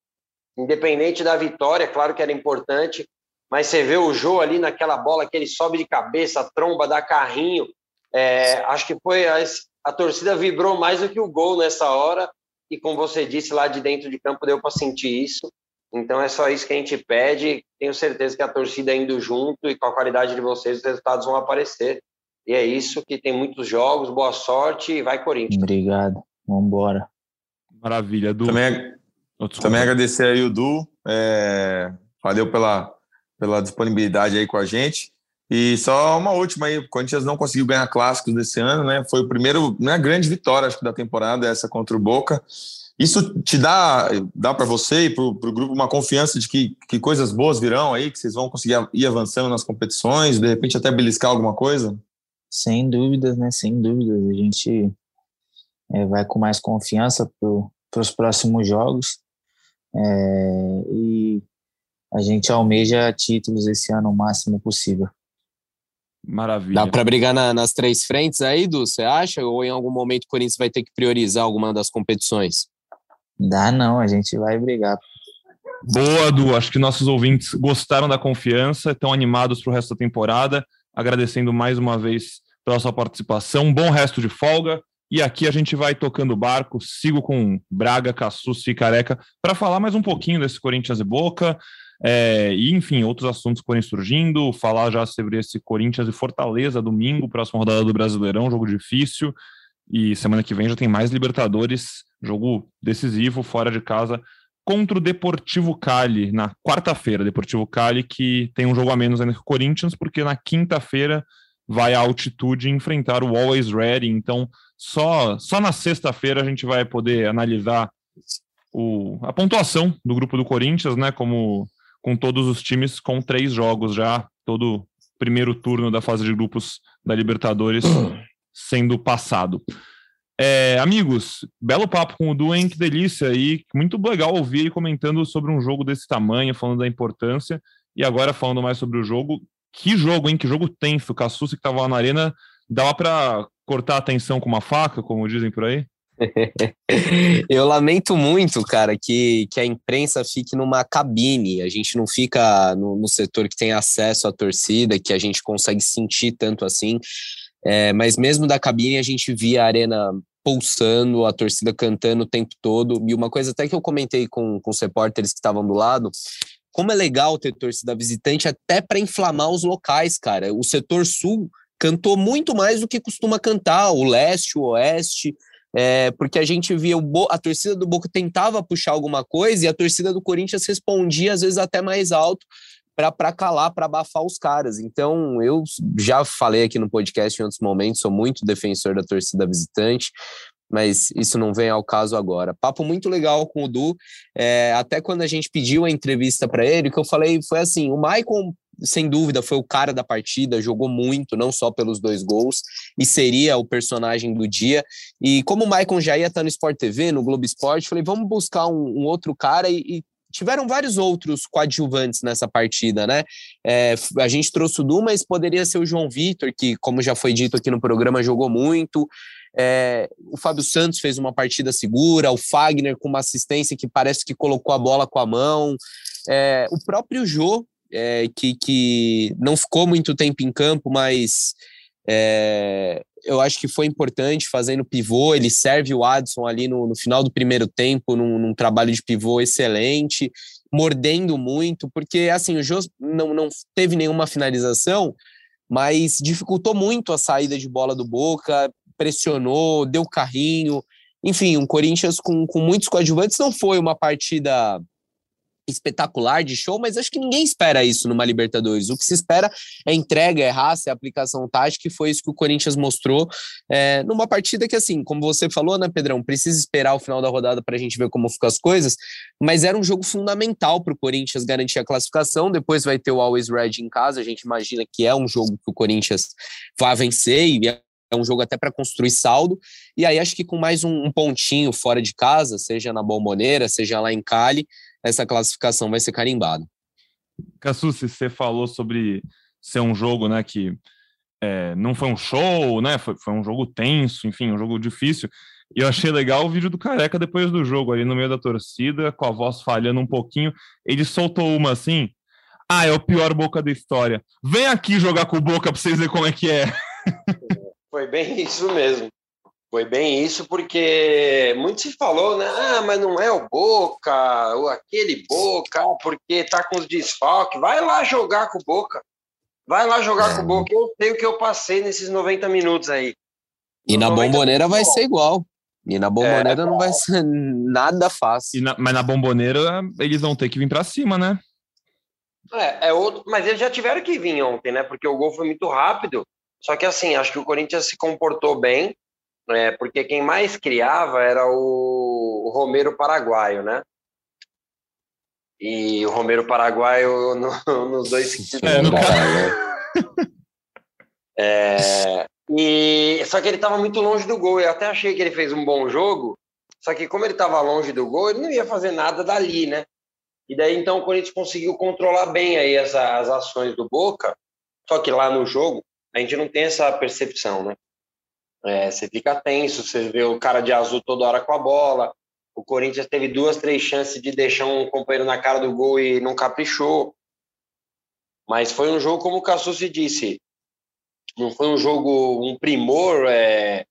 Independente da vitória, claro que era importante, mas você vê o Jô ali naquela bola que ele sobe de cabeça, tromba, dá carrinho. É, acho que foi a, a torcida vibrou mais do que o gol nessa hora e como você disse lá de dentro de campo deu para sentir isso. Então é só isso que a gente pede. Tenho certeza que a torcida indo junto e com a qualidade de vocês os resultados vão aparecer. E é isso, que tem muitos jogos, boa sorte e vai Corinthians. Obrigado, vamos embora. Maravilha, Du. Também, também agradecer aí o Du, é, valeu pela, pela disponibilidade aí com a gente. E só uma última aí, o Corinthians não conseguiu ganhar clássicos desse ano, né? Foi o primeiro, não é grande vitória, acho que da temporada, essa contra o Boca. Isso te dá, dá para você e para o grupo uma confiança de que, que coisas boas virão aí, que vocês vão conseguir ir avançando nas competições, de repente até beliscar alguma coisa? Sem dúvidas, né? Sem dúvidas. A gente é, vai com mais confiança para os próximos jogos. É, e a gente almeja títulos esse ano o máximo possível. Maravilha. Dá para brigar na, nas três frentes aí, Du, você acha? Ou em algum momento o Corinthians vai ter que priorizar alguma das competições? Dá não, a gente vai brigar. Boa, Du. Acho que nossos ouvintes gostaram da confiança, estão animados para o resto da temporada. Agradecendo mais uma vez pela sua participação. Bom resto de folga. E aqui a gente vai tocando o barco. Sigo com Braga, Cassus e Careca para falar mais um pouquinho desse Corinthians e Boca. É, e, enfim, outros assuntos forem surgindo, falar já sobre esse Corinthians e Fortaleza domingo, próxima rodada do Brasileirão, jogo difícil. E semana que vem já tem mais Libertadores, jogo decisivo, fora de casa, contra o Deportivo Cali, na quarta-feira. Deportivo Cali que tem um jogo a menos ainda que o Corinthians, porque na quinta-feira vai à altitude enfrentar o Always Ready. Então, só, só na sexta-feira a gente vai poder analisar o, a pontuação do grupo do Corinthians, né? Como com todos os times com três jogos já, todo primeiro turno da fase de grupos da Libertadores sendo passado. É, amigos, belo papo com o Duen, que delícia aí, muito legal ouvir aí comentando sobre um jogo desse tamanho, falando da importância, e agora falando mais sobre o jogo. Que jogo, hein? Que jogo tenso. O Cassucci que estava lá na arena, dava para cortar a atenção com uma faca, como dizem por aí? Eu lamento muito, cara, que, que a imprensa fique numa cabine. A gente não fica no, no setor que tem acesso à torcida, que a gente consegue sentir tanto assim. É, mas mesmo da cabine a gente via a arena pulsando, a torcida cantando o tempo todo. E uma coisa até que eu comentei com, com os repórteres que estavam do lado, como é legal ter torcida visitante até para inflamar os locais, cara. O setor sul cantou muito mais do que costuma cantar, o leste, o oeste é, porque a gente via Bo a torcida do Boca tentava puxar alguma coisa e a torcida do Corinthians respondia às vezes até mais alto para calar, para abafar os caras. Então, eu já falei aqui no podcast em outros momentos, sou muito defensor da torcida visitante, mas isso não vem ao caso agora. Papo muito legal com o Du, é, até quando a gente pediu a entrevista para ele, que eu falei foi assim: o Maicon sem dúvida, foi o cara da partida, jogou muito, não só pelos dois gols, e seria o personagem do dia. E como o Maicon já ia estar no Sport TV, no Globo Esporte, falei, vamos buscar um, um outro cara e, e tiveram vários outros coadjuvantes nessa partida, né? É, a gente trouxe o Du, mas poderia ser o João Vitor, que, como já foi dito aqui no programa, jogou muito. É, o Fábio Santos fez uma partida segura, o Fagner com uma assistência que parece que colocou a bola com a mão. É, o próprio Jô é, que, que não ficou muito tempo em campo, mas é, eu acho que foi importante fazendo pivô. Ele serve o Adson ali no, no final do primeiro tempo, num, num, trabalho de pivô excelente, mordendo muito, porque assim, o Jô não, não teve nenhuma finalização, mas dificultou muito a saída de bola do Boca, pressionou, deu carrinho. Enfim, um Corinthians com, com muitos coadjuvantes não foi uma partida espetacular de show, mas acho que ninguém espera isso numa Libertadores. O que se espera é entrega, é raça, é aplicação tática, e foi isso que o Corinthians mostrou é, numa partida que, assim, como você falou, né, Pedrão, precisa esperar o final da rodada para a gente ver como ficam as coisas, mas era um jogo fundamental para o Corinthians garantir a classificação. Depois vai ter o Always Red em casa, a gente imagina que é um jogo que o Corinthians vai vencer e é um jogo até para construir saldo. E aí acho que com mais um, um, pontinho fora de casa, seja na Bomboneira, seja lá em Cali, essa classificação vai ser carimbada. Cassucci, você falou sobre ser um jogo, né, que é, não foi um show, né, foi, foi um jogo tenso, enfim, um jogo difícil. E eu achei legal o vídeo do Careca depois do jogo, ali no meio da torcida, com a voz falhando um pouquinho. Ele soltou uma assim: Ah, é o pior boca da história. Vem aqui jogar com o boca pra vocês verem como é que é. Foi bem isso mesmo. Foi bem isso, porque muito se falou, né? Ah, mas não é o Boca, ou aquele Boca, porque tá com os desfalques. Vai lá jogar com o Boca. Vai lá jogar é. com o Boca. Eu sei o que eu passei nesses 90 minutos aí. E na bomboneira vai ser igual. E na bomboneira é, não vai ser nada fácil. Na, mas na bomboneira eles vão ter que vir para cima, né? É, é outro, mas eles já tiveram que vir ontem, né? Porque o gol foi muito rápido. Só que assim, acho que o Corinthians se comportou bem é, porque quem mais criava era o, o Romero Paraguaio, né? E o Romero Paraguaio no, nos dois sentidos. É, no cara... é, e, só que ele estava muito longe do gol. Eu até achei que ele fez um bom jogo, só que como ele estava longe do gol, ele não ia fazer nada dali, né? E daí então o Corinthians conseguiu controlar bem aí essa, as ações do Boca. Só que lá no jogo, a gente não tem essa percepção, né? É, você fica tenso, você vê o cara de azul toda hora com a bola. O Corinthians teve duas, três chances de deixar um companheiro na cara do gol e não caprichou. Mas foi um jogo, como o Cassucci disse, não foi um jogo, um primor é,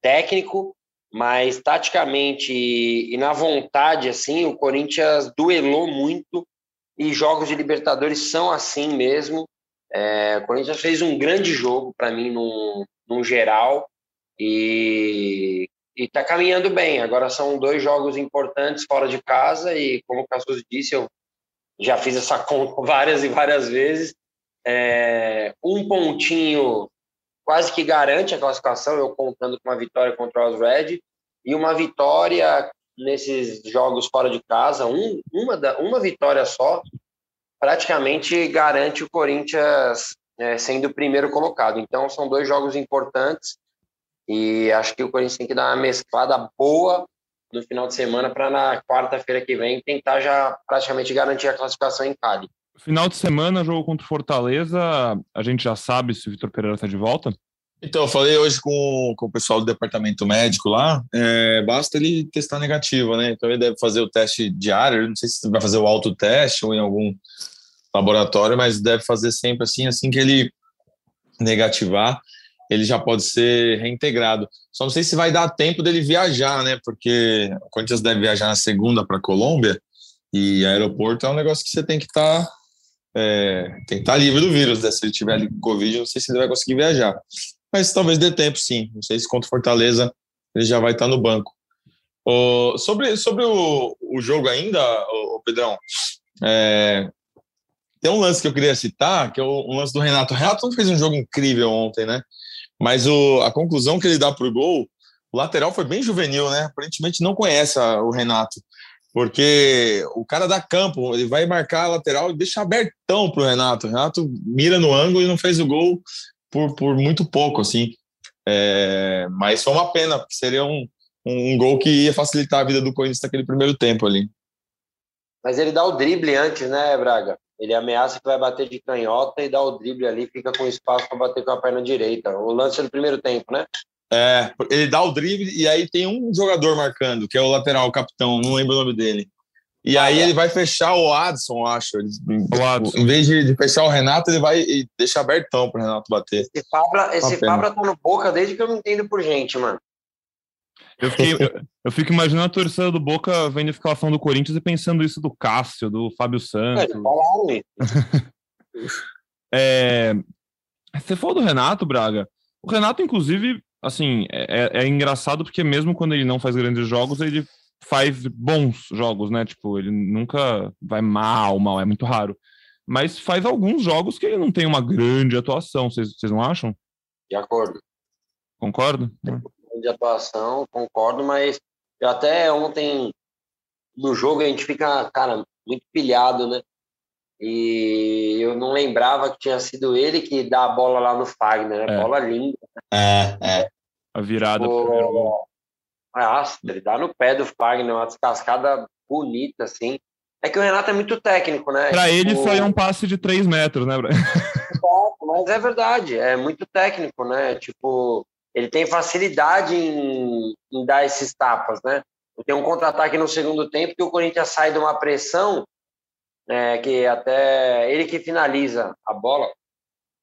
técnico, mas taticamente e na vontade, assim, o Corinthians duelou muito e jogos de Libertadores são assim mesmo. É, o Corinthians fez um grande jogo para mim, num, num geral, e está caminhando bem. Agora são dois jogos importantes fora de casa, e como o Cassius disse, eu já fiz essa conta várias e várias vezes. É, um pontinho quase que garante a classificação, eu contando com uma vitória contra o Red e uma vitória nesses jogos fora de casa, um, uma, da, uma vitória só, praticamente garante o Corinthians é, sendo o primeiro colocado. Então, são dois jogos importantes e acho que o Corinthians tem que dar uma mesclada boa no final de semana para na quarta-feira que vem tentar já praticamente garantir a classificação em Cali. Final de semana, jogo contra o Fortaleza, a gente já sabe se o Vitor Pereira está de volta? Então, eu falei hoje com, com o pessoal do departamento médico lá, é, basta ele testar negativo, né? Então ele deve fazer o teste diário, não sei se vai fazer o autoteste ou em algum laboratório, mas deve fazer sempre assim, assim que ele negativar, ele já pode ser reintegrado. Só não sei se vai dar tempo dele viajar, né? Porque o Corinthians deve viajar na segunda para Colômbia e aeroporto é um negócio que você tem que estar tá, é, tem que estar tá livre do vírus, né? Se ele tiver ali com Covid, não sei se ele vai conseguir viajar mas talvez dê tempo sim. Não sei se contra Fortaleza ele já vai estar no banco. Oh, sobre sobre o, o jogo ainda, o oh, Pedrão, é, tem um lance que eu queria citar, que é o um lance do Renato. O Renato fez um jogo incrível ontem, né? Mas o, a conclusão que ele dá para o gol, o lateral foi bem juvenil, né? Aparentemente não conhece a, o Renato, porque o cara dá campo, ele vai marcar a lateral e deixa abertão para o Renato. O Renato mira no ângulo e não fez o gol por, por muito pouco, assim. É, mas foi uma pena, porque seria um, um gol que ia facilitar a vida do Corinthians naquele primeiro tempo ali. Mas ele dá o drible antes, né, Braga? Ele ameaça que vai bater de canhota e dá o drible ali, fica com espaço para bater com a perna direita. O lance é do primeiro tempo, né? É, ele dá o drible e aí tem um jogador marcando, que é o lateral, o capitão, não lembro o nome dele. E aí ele vai fechar o Adson, acho. Ele, o Adson. Em vez de, de, fechar o Renato, ele vai e deixa abertão pro Renato bater. Esse Fabra, esse Fabra tá no boca desde que eu não entendo por gente, mano. Eu, fiquei, eu, eu, fico imaginando a torcida do Boca vendo a escalação do Corinthians e pensando isso do Cássio, do Fábio Santos. É, você falou do Renato, Braga. O Renato, inclusive, assim, é, é, é engraçado porque mesmo quando ele não faz grandes jogos, ele faz bons jogos, né? Tipo, ele nunca vai mal, mal, é muito raro. Mas faz alguns jogos que ele não tem uma grande atuação, vocês não acham? De acordo. Concordo? De atuação, concordo, mas eu até ontem no jogo a gente fica, cara, muito pilhado, né? E eu não lembrava que tinha sido ele que dá a bola lá no Fagner, né? É. Bola linda. É, é. A virada tipo, primeiro nossa, ele dá no pé do Fagner, uma descascada bonita, assim. É que o Renato é muito técnico, né? Para tipo... ele foi um passe de 3 metros, né, Mas é verdade, é muito técnico, né? Tipo, ele tem facilidade em, em dar esses tapas, né? Tem um contra-ataque no segundo tempo que o Corinthians sai de uma pressão, né, que até ele que finaliza a bola,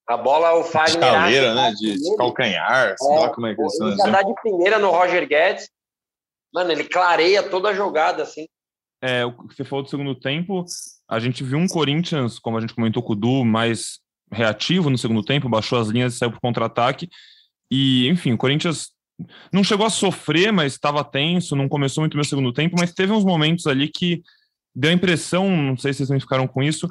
a bola o Fagner. De chaleira, né? De, de calcanhar, sei é, lá como é que é. Ele já dá de primeira no Roger Guedes. Mano, ele clareia toda a jogada, assim. É, o que você falou do segundo tempo, a gente viu um Corinthians, como a gente comentou com o Du, mais reativo no segundo tempo, baixou as linhas e saiu para contra-ataque. E, enfim, o Corinthians não chegou a sofrer, mas estava tenso, não começou muito no segundo tempo, mas teve uns momentos ali que deu a impressão, não sei se vocês também ficaram com isso,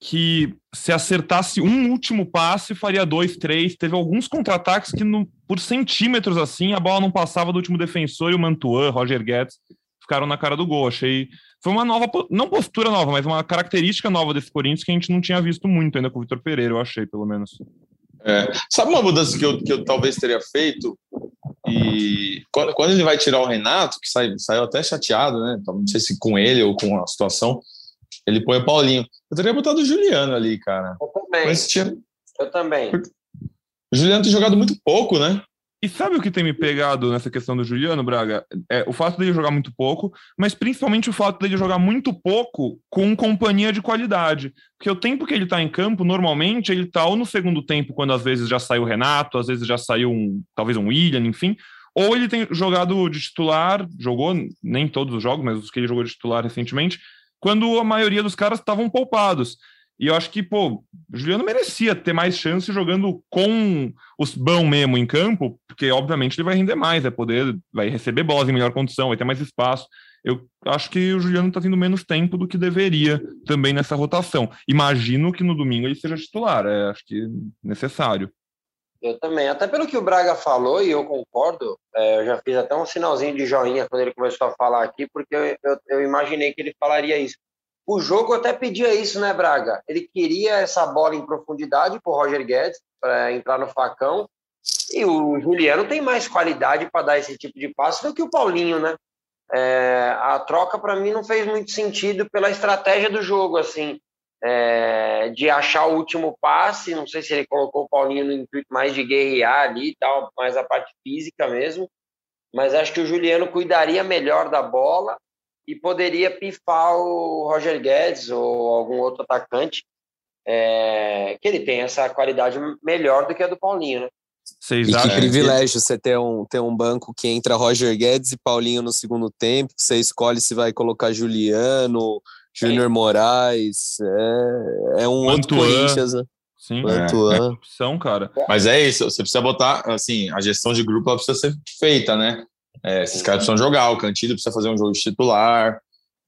que se acertasse um último passe, faria dois, três. Teve alguns contra-ataques que, no, por centímetros assim, a bola não passava do último defensor e o Mantuan, Roger Guedes, ficaram na cara do gol. Achei. Foi uma nova, não postura nova, mas uma característica nova desse Corinthians que a gente não tinha visto muito ainda com o Vitor Pereira, eu achei, pelo menos. É, sabe uma mudança que eu, que eu talvez teria feito? E quando, quando ele vai tirar o Renato, que sai, saiu até chateado, né? Não sei se com ele ou com a situação ele põe o Paulinho. Eu teria botado o Juliano ali, cara. Eu também. Tinha... Eu também. O Juliano tem jogado muito pouco, né? E sabe o que tem me pegado nessa questão do Juliano Braga? É o fato dele jogar muito pouco, mas principalmente o fato dele jogar muito pouco com companhia de qualidade. Porque o tempo que ele tá em campo, normalmente, ele tá ou no segundo tempo, quando às vezes já saiu o Renato, às vezes já saiu um, talvez um William, enfim, ou ele tem jogado de titular, jogou nem todos os jogos, mas os que ele jogou de titular recentemente, quando a maioria dos caras estavam poupados. E eu acho que, pô, Juliano merecia ter mais chance jogando com os bão mesmo em campo, porque obviamente ele vai render mais, vai poder, vai receber bolas em melhor condição, vai ter mais espaço. Eu acho que o Juliano está tendo menos tempo do que deveria também nessa rotação. Imagino que no domingo ele seja titular, é, acho que necessário. Eu também, até pelo que o Braga falou, e eu concordo, é, eu já fiz até um sinalzinho de joinha quando ele começou a falar aqui, porque eu, eu, eu imaginei que ele falaria isso o jogo até pedia isso, né, Braga? Ele queria essa bola em profundidade para o Roger Guedes, para entrar no facão. E o Juliano tem mais qualidade para dar esse tipo de passe do que o Paulinho, né? É, a troca, para mim, não fez muito sentido pela estratégia do jogo, assim, é, de achar o último passe. Não sei se ele colocou o Paulinho no intuito mais de guerrear ali e tal, mais a parte física mesmo. Mas acho que o Juliano cuidaria melhor da bola e poderia pifar o Roger Guedes ou algum outro atacante é, que ele tem essa qualidade melhor do que a do Paulinho, né? Vocês e que privilégio você ter um, ter um banco que entra Roger Guedes e Paulinho no segundo tempo, você escolhe se vai colocar Juliano, Júnior Moraes, é, é um outro Corinthians, né? Sim, é, é opção, cara. Mas é isso, você precisa botar, assim, a gestão de grupo precisa ser feita, né? É, esses caras precisam jogar, o Cantilho precisa fazer um jogo de titular,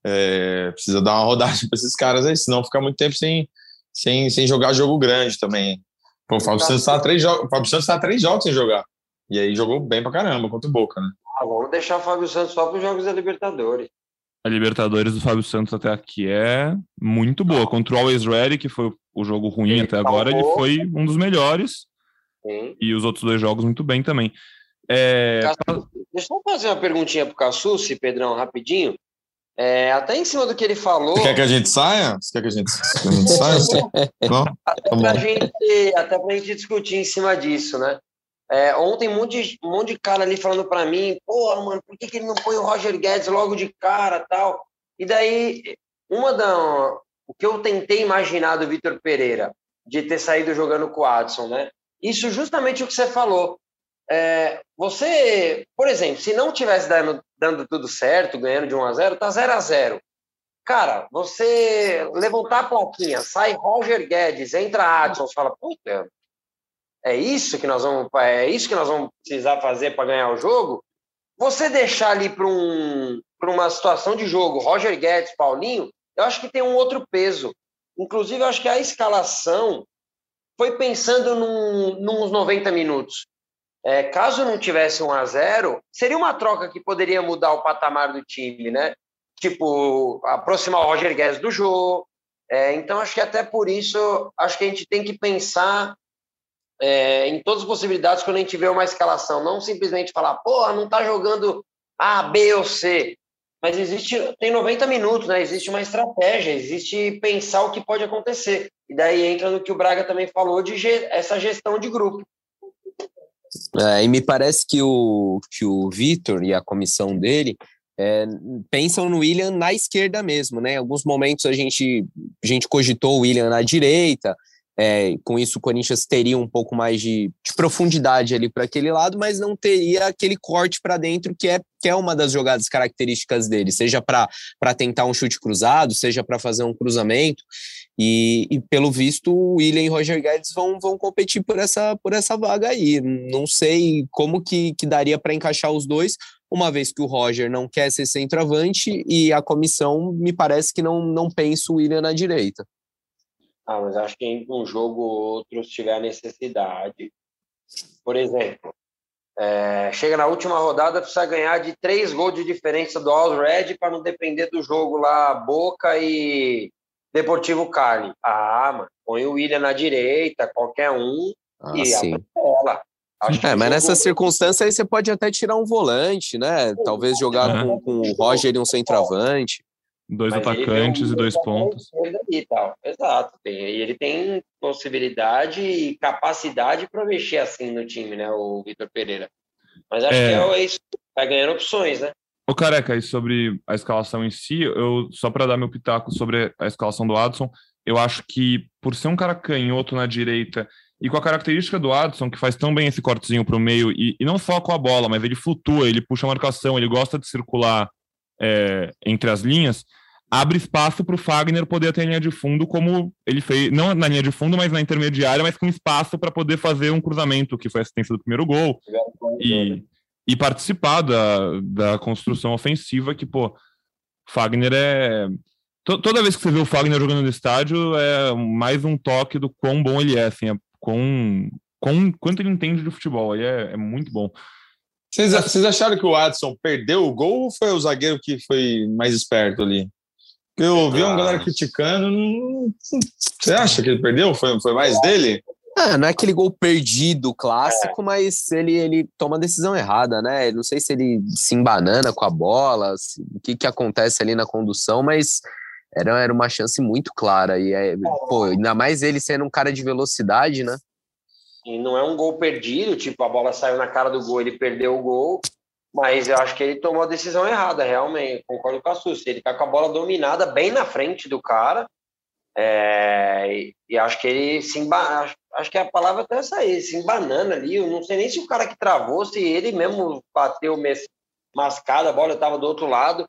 é, precisa dar uma rodagem para esses caras aí, senão fica muito tempo sem, sem, sem jogar jogo grande também. Pô, o Fábio Santos está três, jogos, Fábio Santos tá três jogos sem jogar. E aí jogou bem pra caramba contra o Boca, né? Ah, vamos deixar o Fábio Santos só para os jogos da Libertadores. A Libertadores do Fábio Santos até aqui é muito boa. Contra o Always Ready, que foi o jogo ruim ele até agora, ele foi um dos melhores. Sim. E os outros dois jogos muito bem também. É... Deixa eu fazer uma perguntinha pro Cassucci, Pedrão, rapidinho. É, até em cima do que ele falou. Você quer que a gente saia? Você quer que a gente, que a gente saia? Não? Até tá para gente, até a gente discutir em cima disso, né? É, ontem um monte, de, um monte de cara ali falando para mim, pô, mano, por que, que ele não põe o Roger Guedes logo de cara tal? E daí, uma da. O que eu tentei imaginar do Vitor Pereira, de ter saído jogando com o Adson, né? Isso justamente o que você falou. É, você, por exemplo, se não tivesse dando, dando tudo certo, ganhando de 1 a 0 tá 0 a 0 Cara, você levantar a plaquinha, sai Roger Guedes, entra Adson, você fala, puta, é isso que nós vamos, é isso que nós vamos precisar fazer para ganhar o jogo? Você deixar ali para um, uma situação de jogo, Roger Guedes, Paulinho, eu acho que tem um outro peso. Inclusive, eu acho que a escalação foi pensando num, nos 90 minutos. É, caso não tivesse um a 0 seria uma troca que poderia mudar o patamar do time, né? Tipo, aproximar o Roger Guedes do jogo. É, então, acho que até por isso, acho que a gente tem que pensar é, em todas as possibilidades quando a gente vê uma escalação. Não simplesmente falar, porra, não tá jogando A, B ou C. Mas existe, tem 90 minutos, né? Existe uma estratégia, existe pensar o que pode acontecer. E daí entra no que o Braga também falou de essa gestão de grupo. É, e me parece que o, que o Vitor e a comissão dele é, pensam no William na esquerda mesmo, né? Em alguns momentos a gente, a gente cogitou o William na direita, é, com isso, o Corinthians teria um pouco mais de, de profundidade ali para aquele lado, mas não teria aquele corte para dentro que é, que é uma das jogadas características dele, seja para tentar um chute cruzado, seja para fazer um cruzamento. E, e, pelo visto, o William e Roger Guedes vão, vão competir por essa, por essa vaga aí. Não sei como que, que daria para encaixar os dois, uma vez que o Roger não quer ser centroavante e a comissão me parece que não, não pensa o William na direita. Ah, mas acho que em um jogo ou outro, se tiver necessidade. Por exemplo, é, chega na última rodada, precisa ganhar de três gols de diferença do All Red para não depender do jogo lá, Boca e Deportivo Cali. Ah, mano, põe o William na direita, qualquer um, ah, e sim. ela. É, mas nessa circunstância aí você pode até tirar um volante, né? Talvez jogar com, com o Roger e um centroavante. Dois Mas atacantes e dois pontos. E tal. Exato. E ele tem possibilidade e capacidade para mexer assim no time, né? O Vitor Pereira. Mas acho é... que é isso. Vai ganhando opções, né? Ô, Careca, e sobre a escalação em si, eu só para dar meu pitaco sobre a escalação do Adson, eu acho que por ser um cara canhoto na direita e com a característica do Adson, que faz tão bem esse cortezinho para o meio, e, e, não só com a bola, mas ele flutua, ele puxa a marcação, ele gosta de circular é, entre as linhas, abre espaço para o Fagner poder ter linha de fundo, como ele fez, não na linha de fundo, mas na intermediária, mas com espaço para poder fazer um cruzamento, que foi a assistência do primeiro gol, e, e participar da, da construção ofensiva, que, pô, Fagner é. Toda vez que você vê o Fagner jogando no estádio, é mais um toque do quão bom ele é, assim, é com, com quanto ele entende de futebol. Ele é, é muito bom. Vocês, vocês acharam que o Adson perdeu o gol ou foi o zagueiro que foi mais esperto ali? Eu ouvi uma galera criticando. Você acha que ele perdeu? Foi, foi mais dele? Ah, não é aquele gol perdido clássico, é. mas ele, ele toma a decisão errada, né? Não sei se ele se embanana com a bola, se, o que, que acontece ali na condução, mas era, era uma chance muito clara. E é, pô, ainda mais ele sendo um cara de velocidade, né? E não é um gol perdido, tipo, a bola saiu na cara do gol, ele perdeu o gol. Mas eu acho que ele tomou a decisão errada, realmente. Concordo com a Suzy. Ele tá com a bola dominada bem na frente do cara. É, e, e, acho que ele se emba... acho, acho, que a palavra tá essa aí, se embanana ali. Eu não sei nem se o cara que travou, se ele mesmo bateu mascado, a bola estava do outro lado.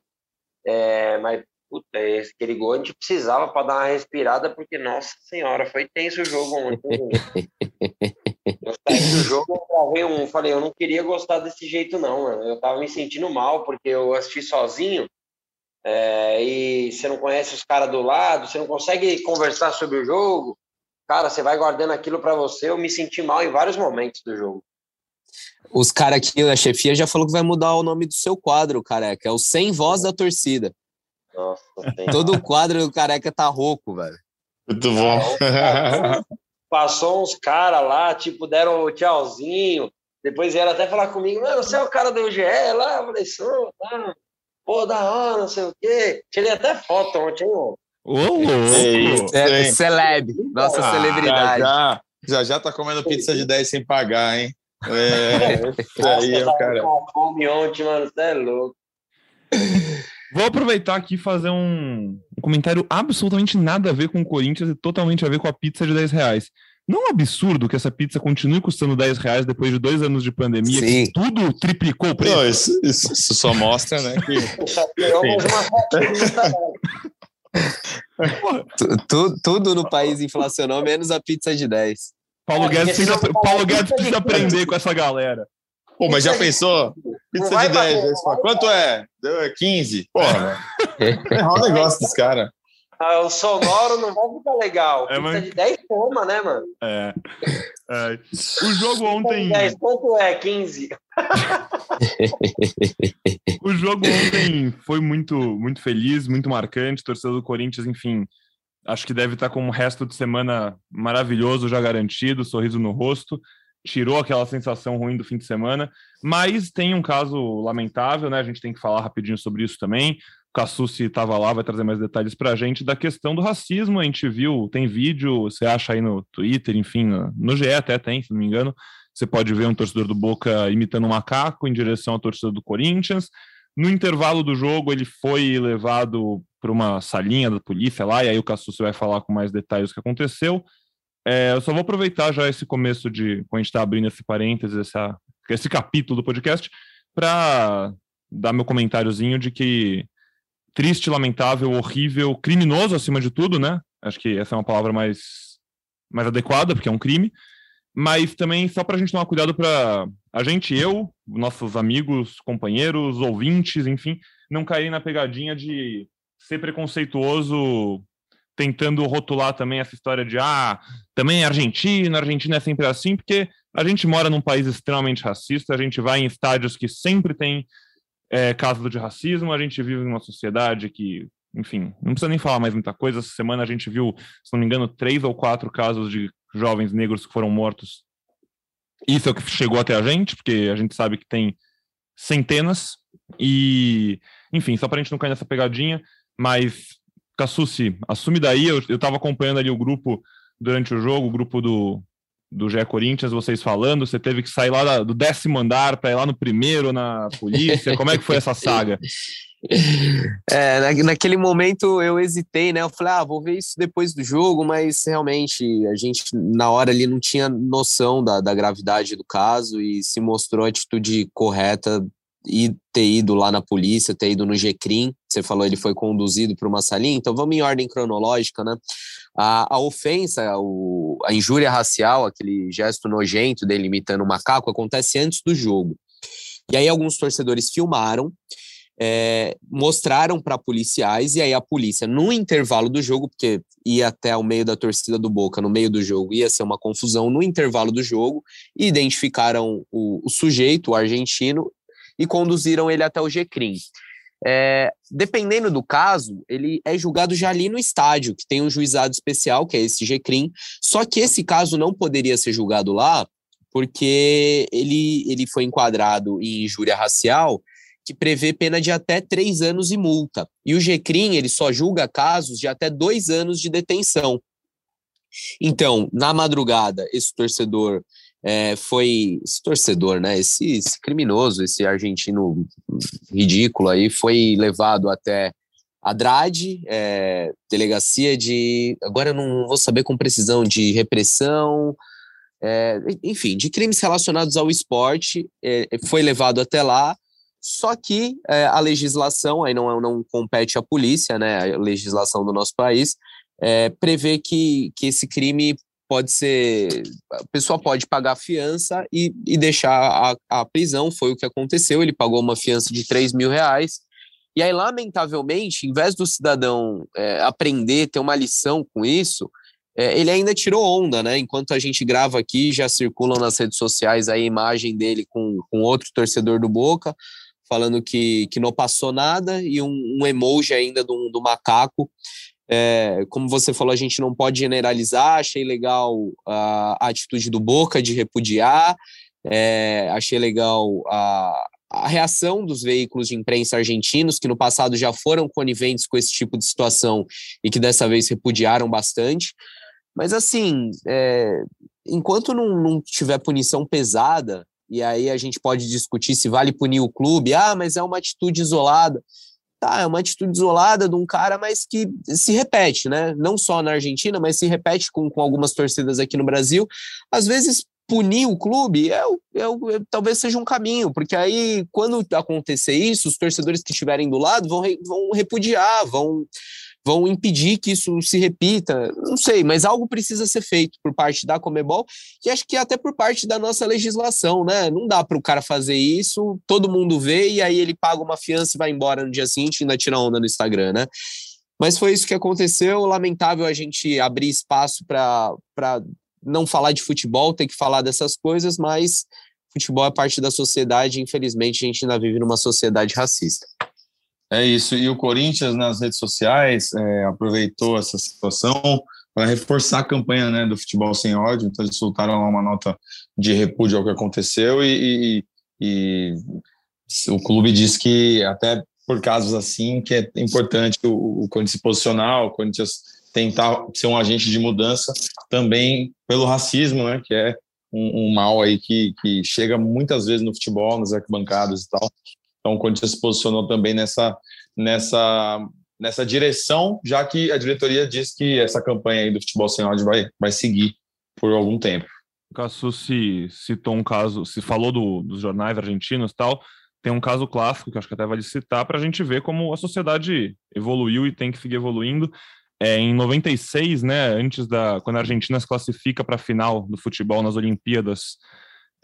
É, mas puta, aquele gol a gente precisava para dar uma respirada, porque, nossa senhora, foi tenso o jogo ontem. eu saí do jogo, eu um, falei, eu não queria gostar desse jeito, não, mano. Eu tava me sentindo mal, porque eu assisti sozinho, é, e você não conhece os caras do lado, você não consegue conversar sobre o jogo, cara, você vai guardando aquilo para você. Eu me senti mal em vários momentos do jogo. Os caras aqui da chefia já falou que vai mudar o nome do seu quadro, careca. É o Sem Voz da Torcida. Nossa, Todo o quadro do careca tá rouco, velho. Muito bom. Passou uns caras lá, tipo, deram o tchauzinho. Depois vieram até falar comigo, mano, você é o cara do UGE lá? Eu falei, sou, tá. Pô, da hora, não sei o quê. Tirei até foto ontem, ó. Ô, louco! É, celeb, nossa ah, celebridade. Já, já, já tá comendo pizza de 10 sem pagar, hein? É, aí é o cara. Fome ontem, mano, você é louco. Vou aproveitar aqui e fazer um, um, comentário absolutamente nada a ver com o Corinthians e totalmente a ver com a pizza de 10 reais. Não é um absurdo que essa pizza continue custando 10 reais depois de dois anos de pandemia, Sim. que tudo triplicou o preço? Não, isso, isso, isso, só mostra, né, que... tudo, tudo no país inflacionou, menos a pizza de 10. Paulo Guedes precisa, Paulo Guedes precisa aprender com essa galera. Pô, mas já pensou? Pizza de 10. Quanto é? Deu 15. Porra, é errar o negócio dos caras. Ah, o sonoro não vai ficar legal. É, mas... de 10 toma, né, mano? É. é. O jogo ontem. 10 quanto é? 15. o jogo ontem foi muito, muito feliz, muito marcante. Torcedor do Corinthians, enfim, acho que deve estar com um resto de semana maravilhoso já garantido, sorriso no rosto tirou aquela sensação ruim do fim de semana, mas tem um caso lamentável, né? A gente tem que falar rapidinho sobre isso também. Cassucci estava lá, vai trazer mais detalhes para a gente da questão do racismo. A gente viu, tem vídeo, você acha aí no Twitter, enfim, no GE até tem, se não me engano. Você pode ver um torcedor do Boca imitando um macaco em direção ao torcedor do Corinthians. No intervalo do jogo, ele foi levado para uma salinha da polícia lá, e aí o Cassucci vai falar com mais detalhes o que aconteceu. É, eu só vou aproveitar já esse começo de, quando a gente está abrindo esse parênteses, essa, esse capítulo do podcast, para dar meu comentáriozinho de que triste, lamentável, horrível, criminoso acima de tudo, né? Acho que essa é uma palavra mais, mais adequada, porque é um crime. Mas também só para a gente tomar cuidado para a gente, eu, nossos amigos, companheiros, ouvintes, enfim, não cair na pegadinha de ser preconceituoso tentando rotular também essa história de ah, também é Argentina, Argentina é sempre assim, porque a gente mora num país extremamente racista, a gente vai em estádios que sempre tem é, casos de racismo, a gente vive numa sociedade que, enfim, não precisa nem falar mais muita coisa. Essa semana a gente viu, se não me engano, três ou quatro casos de jovens negros que foram mortos. Isso é o que chegou até a gente, porque a gente sabe que tem centenas. E, enfim, só para a gente não cair nessa pegadinha, Mas, Cassucci, assume daí, eu, eu tava acompanhando ali o grupo durante o jogo, o grupo do, do GE Corinthians, vocês falando, você teve que sair lá do décimo andar para ir lá no primeiro na polícia. Como é que foi essa saga? É, na, naquele momento eu hesitei, né? Eu falei, ah, vou ver isso depois do jogo, mas realmente a gente na hora ali não tinha noção da, da gravidade do caso e se mostrou a atitude correta e ter ido lá na polícia, ter ido no GCRIM. Você falou ele foi conduzido para uma salinha, então vamos em ordem cronológica, né? A, a ofensa, o, a injúria racial, aquele gesto nojento dele imitando um macaco, acontece antes do jogo. E aí alguns torcedores filmaram é, mostraram para policiais, e aí a polícia, no intervalo do jogo, porque ia até o meio da torcida do Boca, no meio do jogo, ia ser uma confusão, no intervalo do jogo, identificaram o, o sujeito, o argentino, e conduziram ele até o GCRIM. É, dependendo do caso, ele é julgado já ali no estádio, que tem um juizado especial, que é esse GCRIM, só que esse caso não poderia ser julgado lá, porque ele, ele foi enquadrado em injúria racial que prevê pena de até três anos e multa. E o GCRIM, ele só julga casos de até dois anos de detenção. Então, na madrugada, esse torcedor é, foi. Esse torcedor, né? Esse, esse, criminoso, esse argentino ridículo aí, foi levado até Adrade, é, delegacia de. Agora eu não vou saber com precisão, de repressão. É, enfim, de crimes relacionados ao esporte, é, foi levado até lá, só que é, a legislação, aí não, não compete à polícia, né? A legislação do nosso país é, prevê que, que esse crime pode ser. A pessoa pode pagar fiança e, e deixar a, a prisão. Foi o que aconteceu. Ele pagou uma fiança de 3 mil reais. E aí, lamentavelmente, em vez do cidadão é, aprender, ter uma lição com isso, é, ele ainda tirou onda, né? Enquanto a gente grava aqui, já circulam nas redes sociais a imagem dele com, com outro torcedor do Boca falando que, que não passou nada, e um, um emoji ainda do, do macaco. É, como você falou, a gente não pode generalizar. Achei legal a, a atitude do Boca de repudiar, é, achei legal a, a reação dos veículos de imprensa argentinos, que no passado já foram coniventes com esse tipo de situação e que dessa vez repudiaram bastante. Mas, assim, é, enquanto não, não tiver punição pesada, e aí a gente pode discutir se vale punir o clube. Ah, mas é uma atitude isolada. Tá, é uma atitude isolada de um cara, mas que se repete, né? Não só na Argentina, mas se repete com, com algumas torcidas aqui no Brasil. Às vezes, punir o clube é, é, é, talvez seja um caminho, porque aí, quando acontecer isso, os torcedores que estiverem do lado vão, vão repudiar, vão vão impedir que isso se repita. Não sei, mas algo precisa ser feito por parte da Comebol e acho que até por parte da nossa legislação, né? Não dá para o cara fazer isso, todo mundo vê e aí ele paga uma fiança e vai embora no dia seguinte e ainda tira onda no Instagram, né? Mas foi isso que aconteceu. Lamentável a gente abrir espaço para não falar de futebol, ter que falar dessas coisas, mas futebol é parte da sociedade. Infelizmente, a gente ainda vive numa sociedade racista. É isso. E o Corinthians nas redes sociais é, aproveitou essa situação para reforçar a campanha né, do futebol sem ódio. Então eles soltaram lá uma nota de repúdio ao que aconteceu e, e, e o clube diz que até por casos assim que é importante o, o Corinthians se posicionar, o Corinthians tentar ser um agente de mudança também pelo racismo, né, que é um, um mal aí que, que chega muitas vezes no futebol, nas arquibancadas e tal. Então, o Corinthians se posicionou também nessa, nessa, nessa direção, já que a diretoria diz que essa campanha aí do futebol sem vai, vai seguir por algum tempo. O se citou um caso, se falou do, dos jornais argentinos e tal, tem um caso clássico que acho que até vale citar para a gente ver como a sociedade evoluiu e tem que seguir evoluindo. É, em 96, né, antes da quando a Argentina se classifica para a final do futebol nas Olimpíadas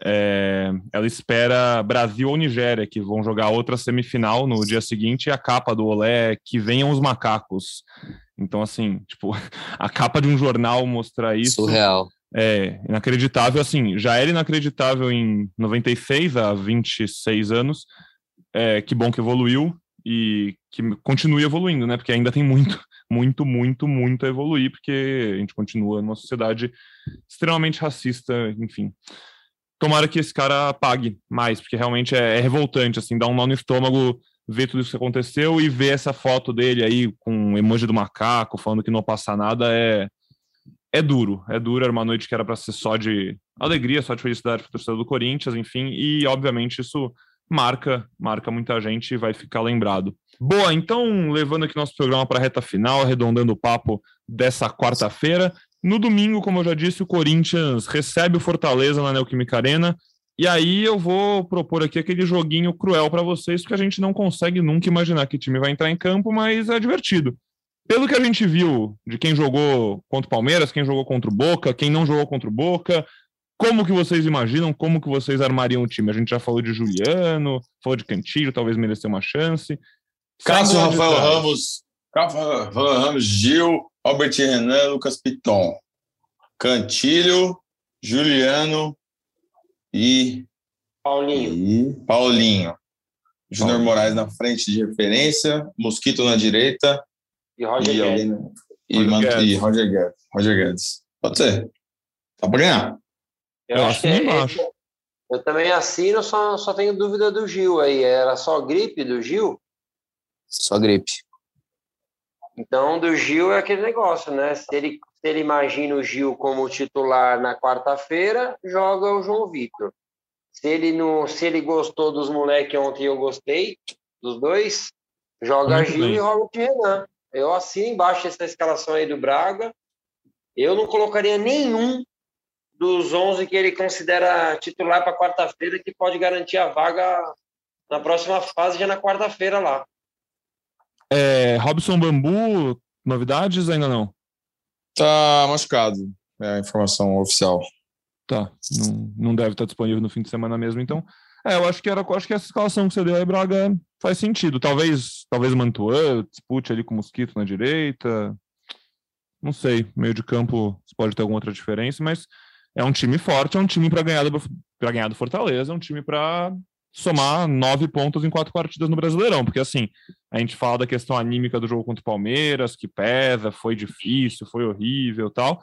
é, ela espera Brasil ou Nigéria, que vão jogar outra semifinal no dia seguinte, e a capa do Olé é que venham os macacos. Então, assim, tipo, a capa de um jornal mostrar isso. Surreal. É inacreditável, assim, já era inacreditável em 96, há 26 anos. É, que bom que evoluiu e que continue evoluindo, né? Porque ainda tem muito, muito, muito, muito a evoluir, porque a gente continua numa sociedade extremamente racista, enfim tomara que esse cara pague mais, porque realmente é, é revoltante, assim, dá um nó no estômago ver tudo isso que aconteceu e ver essa foto dele aí com emoji do macaco falando que não passa nada é é duro, é duro, era uma noite que era para ser só de alegria, só de felicidade para torcedor do Corinthians, enfim, e obviamente isso marca, marca muita gente e vai ficar lembrado. Boa, então, levando aqui nosso programa para a reta final, arredondando o papo dessa quarta-feira, no domingo, como eu já disse, o Corinthians recebe o Fortaleza na Neoquímica Arena, e aí eu vou propor aqui aquele joguinho cruel para vocês, porque a gente não consegue nunca imaginar que time vai entrar em campo, mas é divertido. Pelo que a gente viu de quem jogou contra o Palmeiras, quem jogou contra o Boca, quem não jogou contra o Boca, como que vocês imaginam, como que vocês armariam o time? A gente já falou de Juliano, falou de Cantilho, talvez merecer uma chance. Cássio Rafael Ramos, Rafael Ramos, Gil, Albert Renan, Lucas Piton. Cantilho, Juliano, e Paulinho. E Paulinho. Júnior Moraes na frente de referência, Mosquito na direita e Roger e, alguém, e, Roger, Guedes. e Roger Guedes. Roger Guedes. Pode ser. Tá pra ganhar. Eu, eu acho que é. Eu também assino, só, só tenho dúvida do Gil aí. Era só gripe do Gil? Só gripe. Então, do Gil é aquele negócio, né? Se ele, se ele imagina o Gil como titular na quarta-feira, joga o João Vitor. Se ele, não, se ele gostou dos moleques ontem, eu gostei dos dois, joga Muito Gil bem. e Robert Renan. Eu assino embaixo essa escalação aí do Braga. Eu não colocaria nenhum dos 11 que ele considera titular para quarta-feira, que pode garantir a vaga na próxima fase, já na quarta-feira lá. É, Robson Bambu, novidades ainda não? Tá machucado, é a informação oficial. Tá, não, não deve estar disponível no fim de semana mesmo, então. É, eu acho que era, acho que essa escalação que você deu aí, Braga, faz sentido. Talvez, talvez Mantuan dispute ali com o Mosquito na direita. Não sei, meio de campo pode ter alguma outra diferença, mas é um time forte, é um time para ganhar do para ganhar do Fortaleza, é um time para somar nove pontos em quatro partidas no Brasileirão, porque assim, a gente fala da questão anímica do jogo contra o Palmeiras, que pesa, foi difícil, foi horrível tal,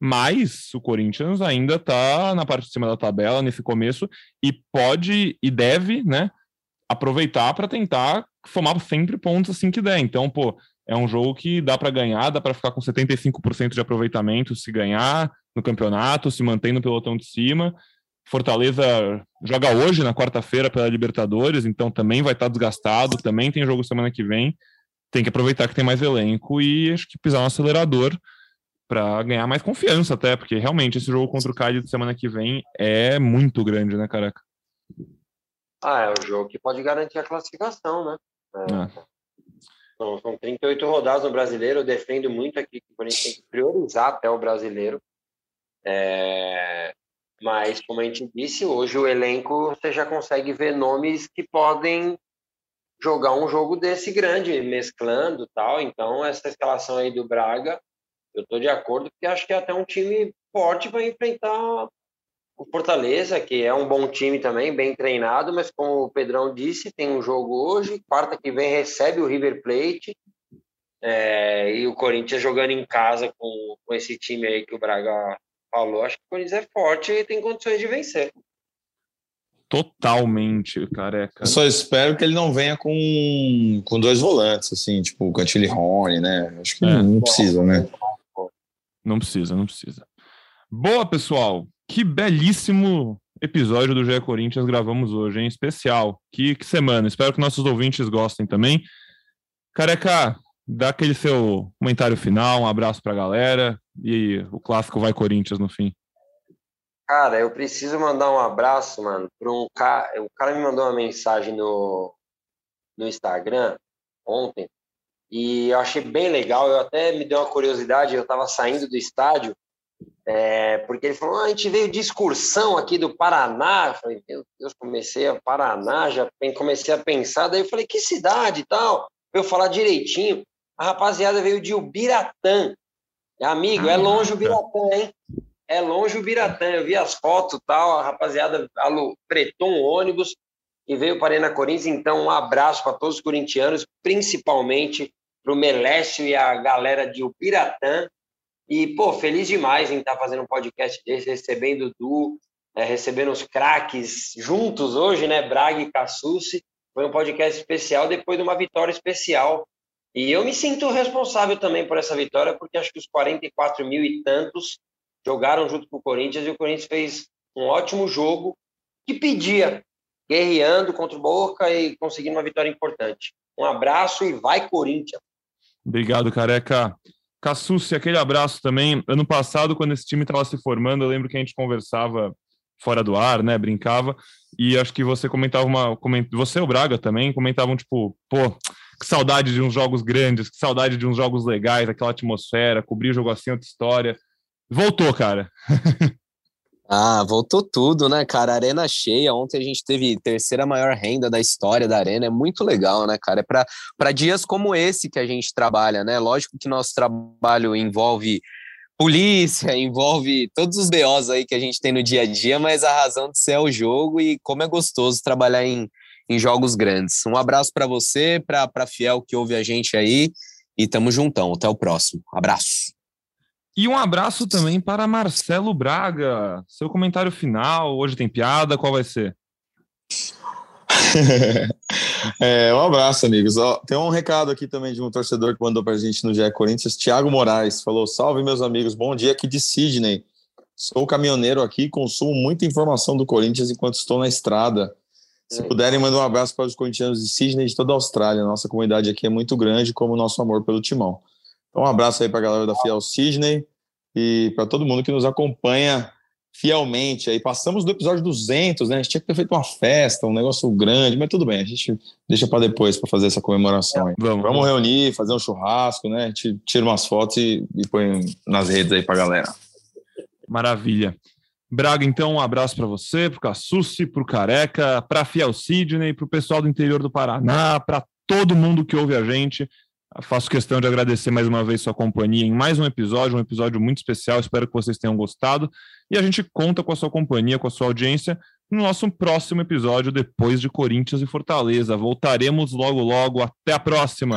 mas o Corinthians ainda está na parte de cima da tabela nesse começo e pode e deve, né, aproveitar para tentar somar sempre pontos assim que der. Então, pô, é um jogo que dá para ganhar, dá para ficar com 75% de aproveitamento se ganhar no campeonato, se mantém no pelotão de cima Fortaleza joga hoje, na quarta-feira, pela Libertadores, então também vai estar desgastado, também tem jogo semana que vem. Tem que aproveitar que tem mais elenco e acho que pisar no acelerador para ganhar mais confiança, até, porque realmente esse jogo contra o de semana que vem é muito grande, né, careca? Ah, é um jogo que pode garantir a classificação, né? É. É. São, são 38 rodadas no brasileiro. Eu defendo muito aqui que o Corinthians tem que priorizar até o brasileiro. É, mas, como a gente disse, hoje o elenco você já consegue ver nomes que podem jogar um jogo desse grande, mesclando tal. Então, essa escalação aí do Braga, eu estou de acordo, porque acho que é até um time forte para enfrentar o Fortaleza, que é um bom time também, bem treinado, mas como o Pedrão disse, tem um jogo hoje, quarta que vem recebe o River Plate, é, e o Corinthians jogando em casa com, com esse time aí que o Braga falou, acho que o Corinthians é forte e tem condições de vencer. Totalmente, careca. Eu só espero que ele não venha com, com dois volantes, assim, tipo o Cantilli Rony, né? Acho que é. não, não precisa, né? Não precisa, não precisa. Boa, pessoal. Que belíssimo episódio do GE Corinthians gravamos hoje, em especial. Que, que semana. Espero que nossos ouvintes gostem também. Careca, dá aquele seu comentário final, um abraço para a galera e o clássico vai Corinthians no fim. Cara, eu preciso mandar um abraço, mano, para um cara. O cara me mandou uma mensagem no, no Instagram ontem e eu achei bem legal. Eu até me deu uma curiosidade. Eu estava saindo do estádio é, porque ele falou: ah, a gente veio de excursão aqui do Paraná. Eu falei: meu Deus, comecei a Paraná, já comecei a pensar. Daí eu falei: que cidade e tal? Eu falar direitinho. A rapaziada veio de Ubiratã. Amigo, é longe o Biratã, hein? É longe o Biratã. Eu vi as fotos tal, a rapaziada pretou um ônibus e veio para a Arena Corinthians. Então, um abraço para todos os corintianos, principalmente para o Melécio e a galera de Ubiratã. E, pô, feliz demais em estar tá fazendo um podcast desse, recebendo o Du, é, recebendo os craques juntos hoje, né? Braga e Cassucci. foi um podcast especial depois de uma vitória especial. E eu me sinto responsável também por essa vitória, porque acho que os 44 mil e tantos jogaram junto com o Corinthians e o Corinthians fez um ótimo jogo que pedia, guerreando contra o Boca e conseguindo uma vitória importante. Um abraço e vai Corinthians! Obrigado, Careca. Cassucci, aquele abraço também. Ano passado, quando esse time estava se formando, eu lembro que a gente conversava fora do ar, né? Brincava. E acho que você comentava uma. Você e o Braga também comentavam, tipo, pô, que saudade de uns jogos grandes, que saudade de uns jogos legais, aquela atmosfera, cobrir o jogo assim, outra história. Voltou, cara. Ah, voltou tudo, né, cara? Arena cheia. Ontem a gente teve terceira maior renda da história da Arena. É muito legal, né, cara? É para dias como esse que a gente trabalha, né? Lógico que nosso trabalho envolve polícia, envolve todos os BOs aí que a gente tem no dia a dia, mas a razão de ser é o jogo e como é gostoso trabalhar em, em jogos grandes. Um abraço para você, para a Fiel que ouve a gente aí e tamo juntão. Até o próximo. Abraço. E um abraço também para Marcelo Braga. Seu comentário final. Hoje tem piada, qual vai ser? é, um abraço, amigos. Ó, tem um recado aqui também de um torcedor que mandou para a gente no GE Corinthians, Thiago Moraes. Falou: Salve, meus amigos, bom dia aqui de Sydney. Sou caminhoneiro aqui consumo muita informação do Corinthians enquanto estou na estrada. Se puderem, mandar um abraço para os corintianos de Sydney e de toda a Austrália. Nossa comunidade aqui é muito grande, como o nosso amor pelo timão. Então, um abraço aí para a galera da Fiel Sydney e para todo mundo que nos acompanha fielmente. Aí passamos do episódio 200, né? A gente tinha que ter feito uma festa, um negócio grande, mas tudo bem, a gente deixa para depois para fazer essa comemoração. Aí. Vamos, vamos reunir, fazer um churrasco, né? A gente tira umas fotos e, e põe nas redes aí para galera. Maravilha. Braga, então, um abraço para você, para o Cassucci, para o Careca, para a Fiel Sidney, para o pessoal do interior do Paraná, para todo mundo que ouve a gente. Faço questão de agradecer mais uma vez sua companhia em mais um episódio, um episódio muito especial. Espero que vocês tenham gostado. E a gente conta com a sua companhia, com a sua audiência no nosso próximo episódio depois de Corinthians e Fortaleza. Voltaremos logo, logo. Até a próxima!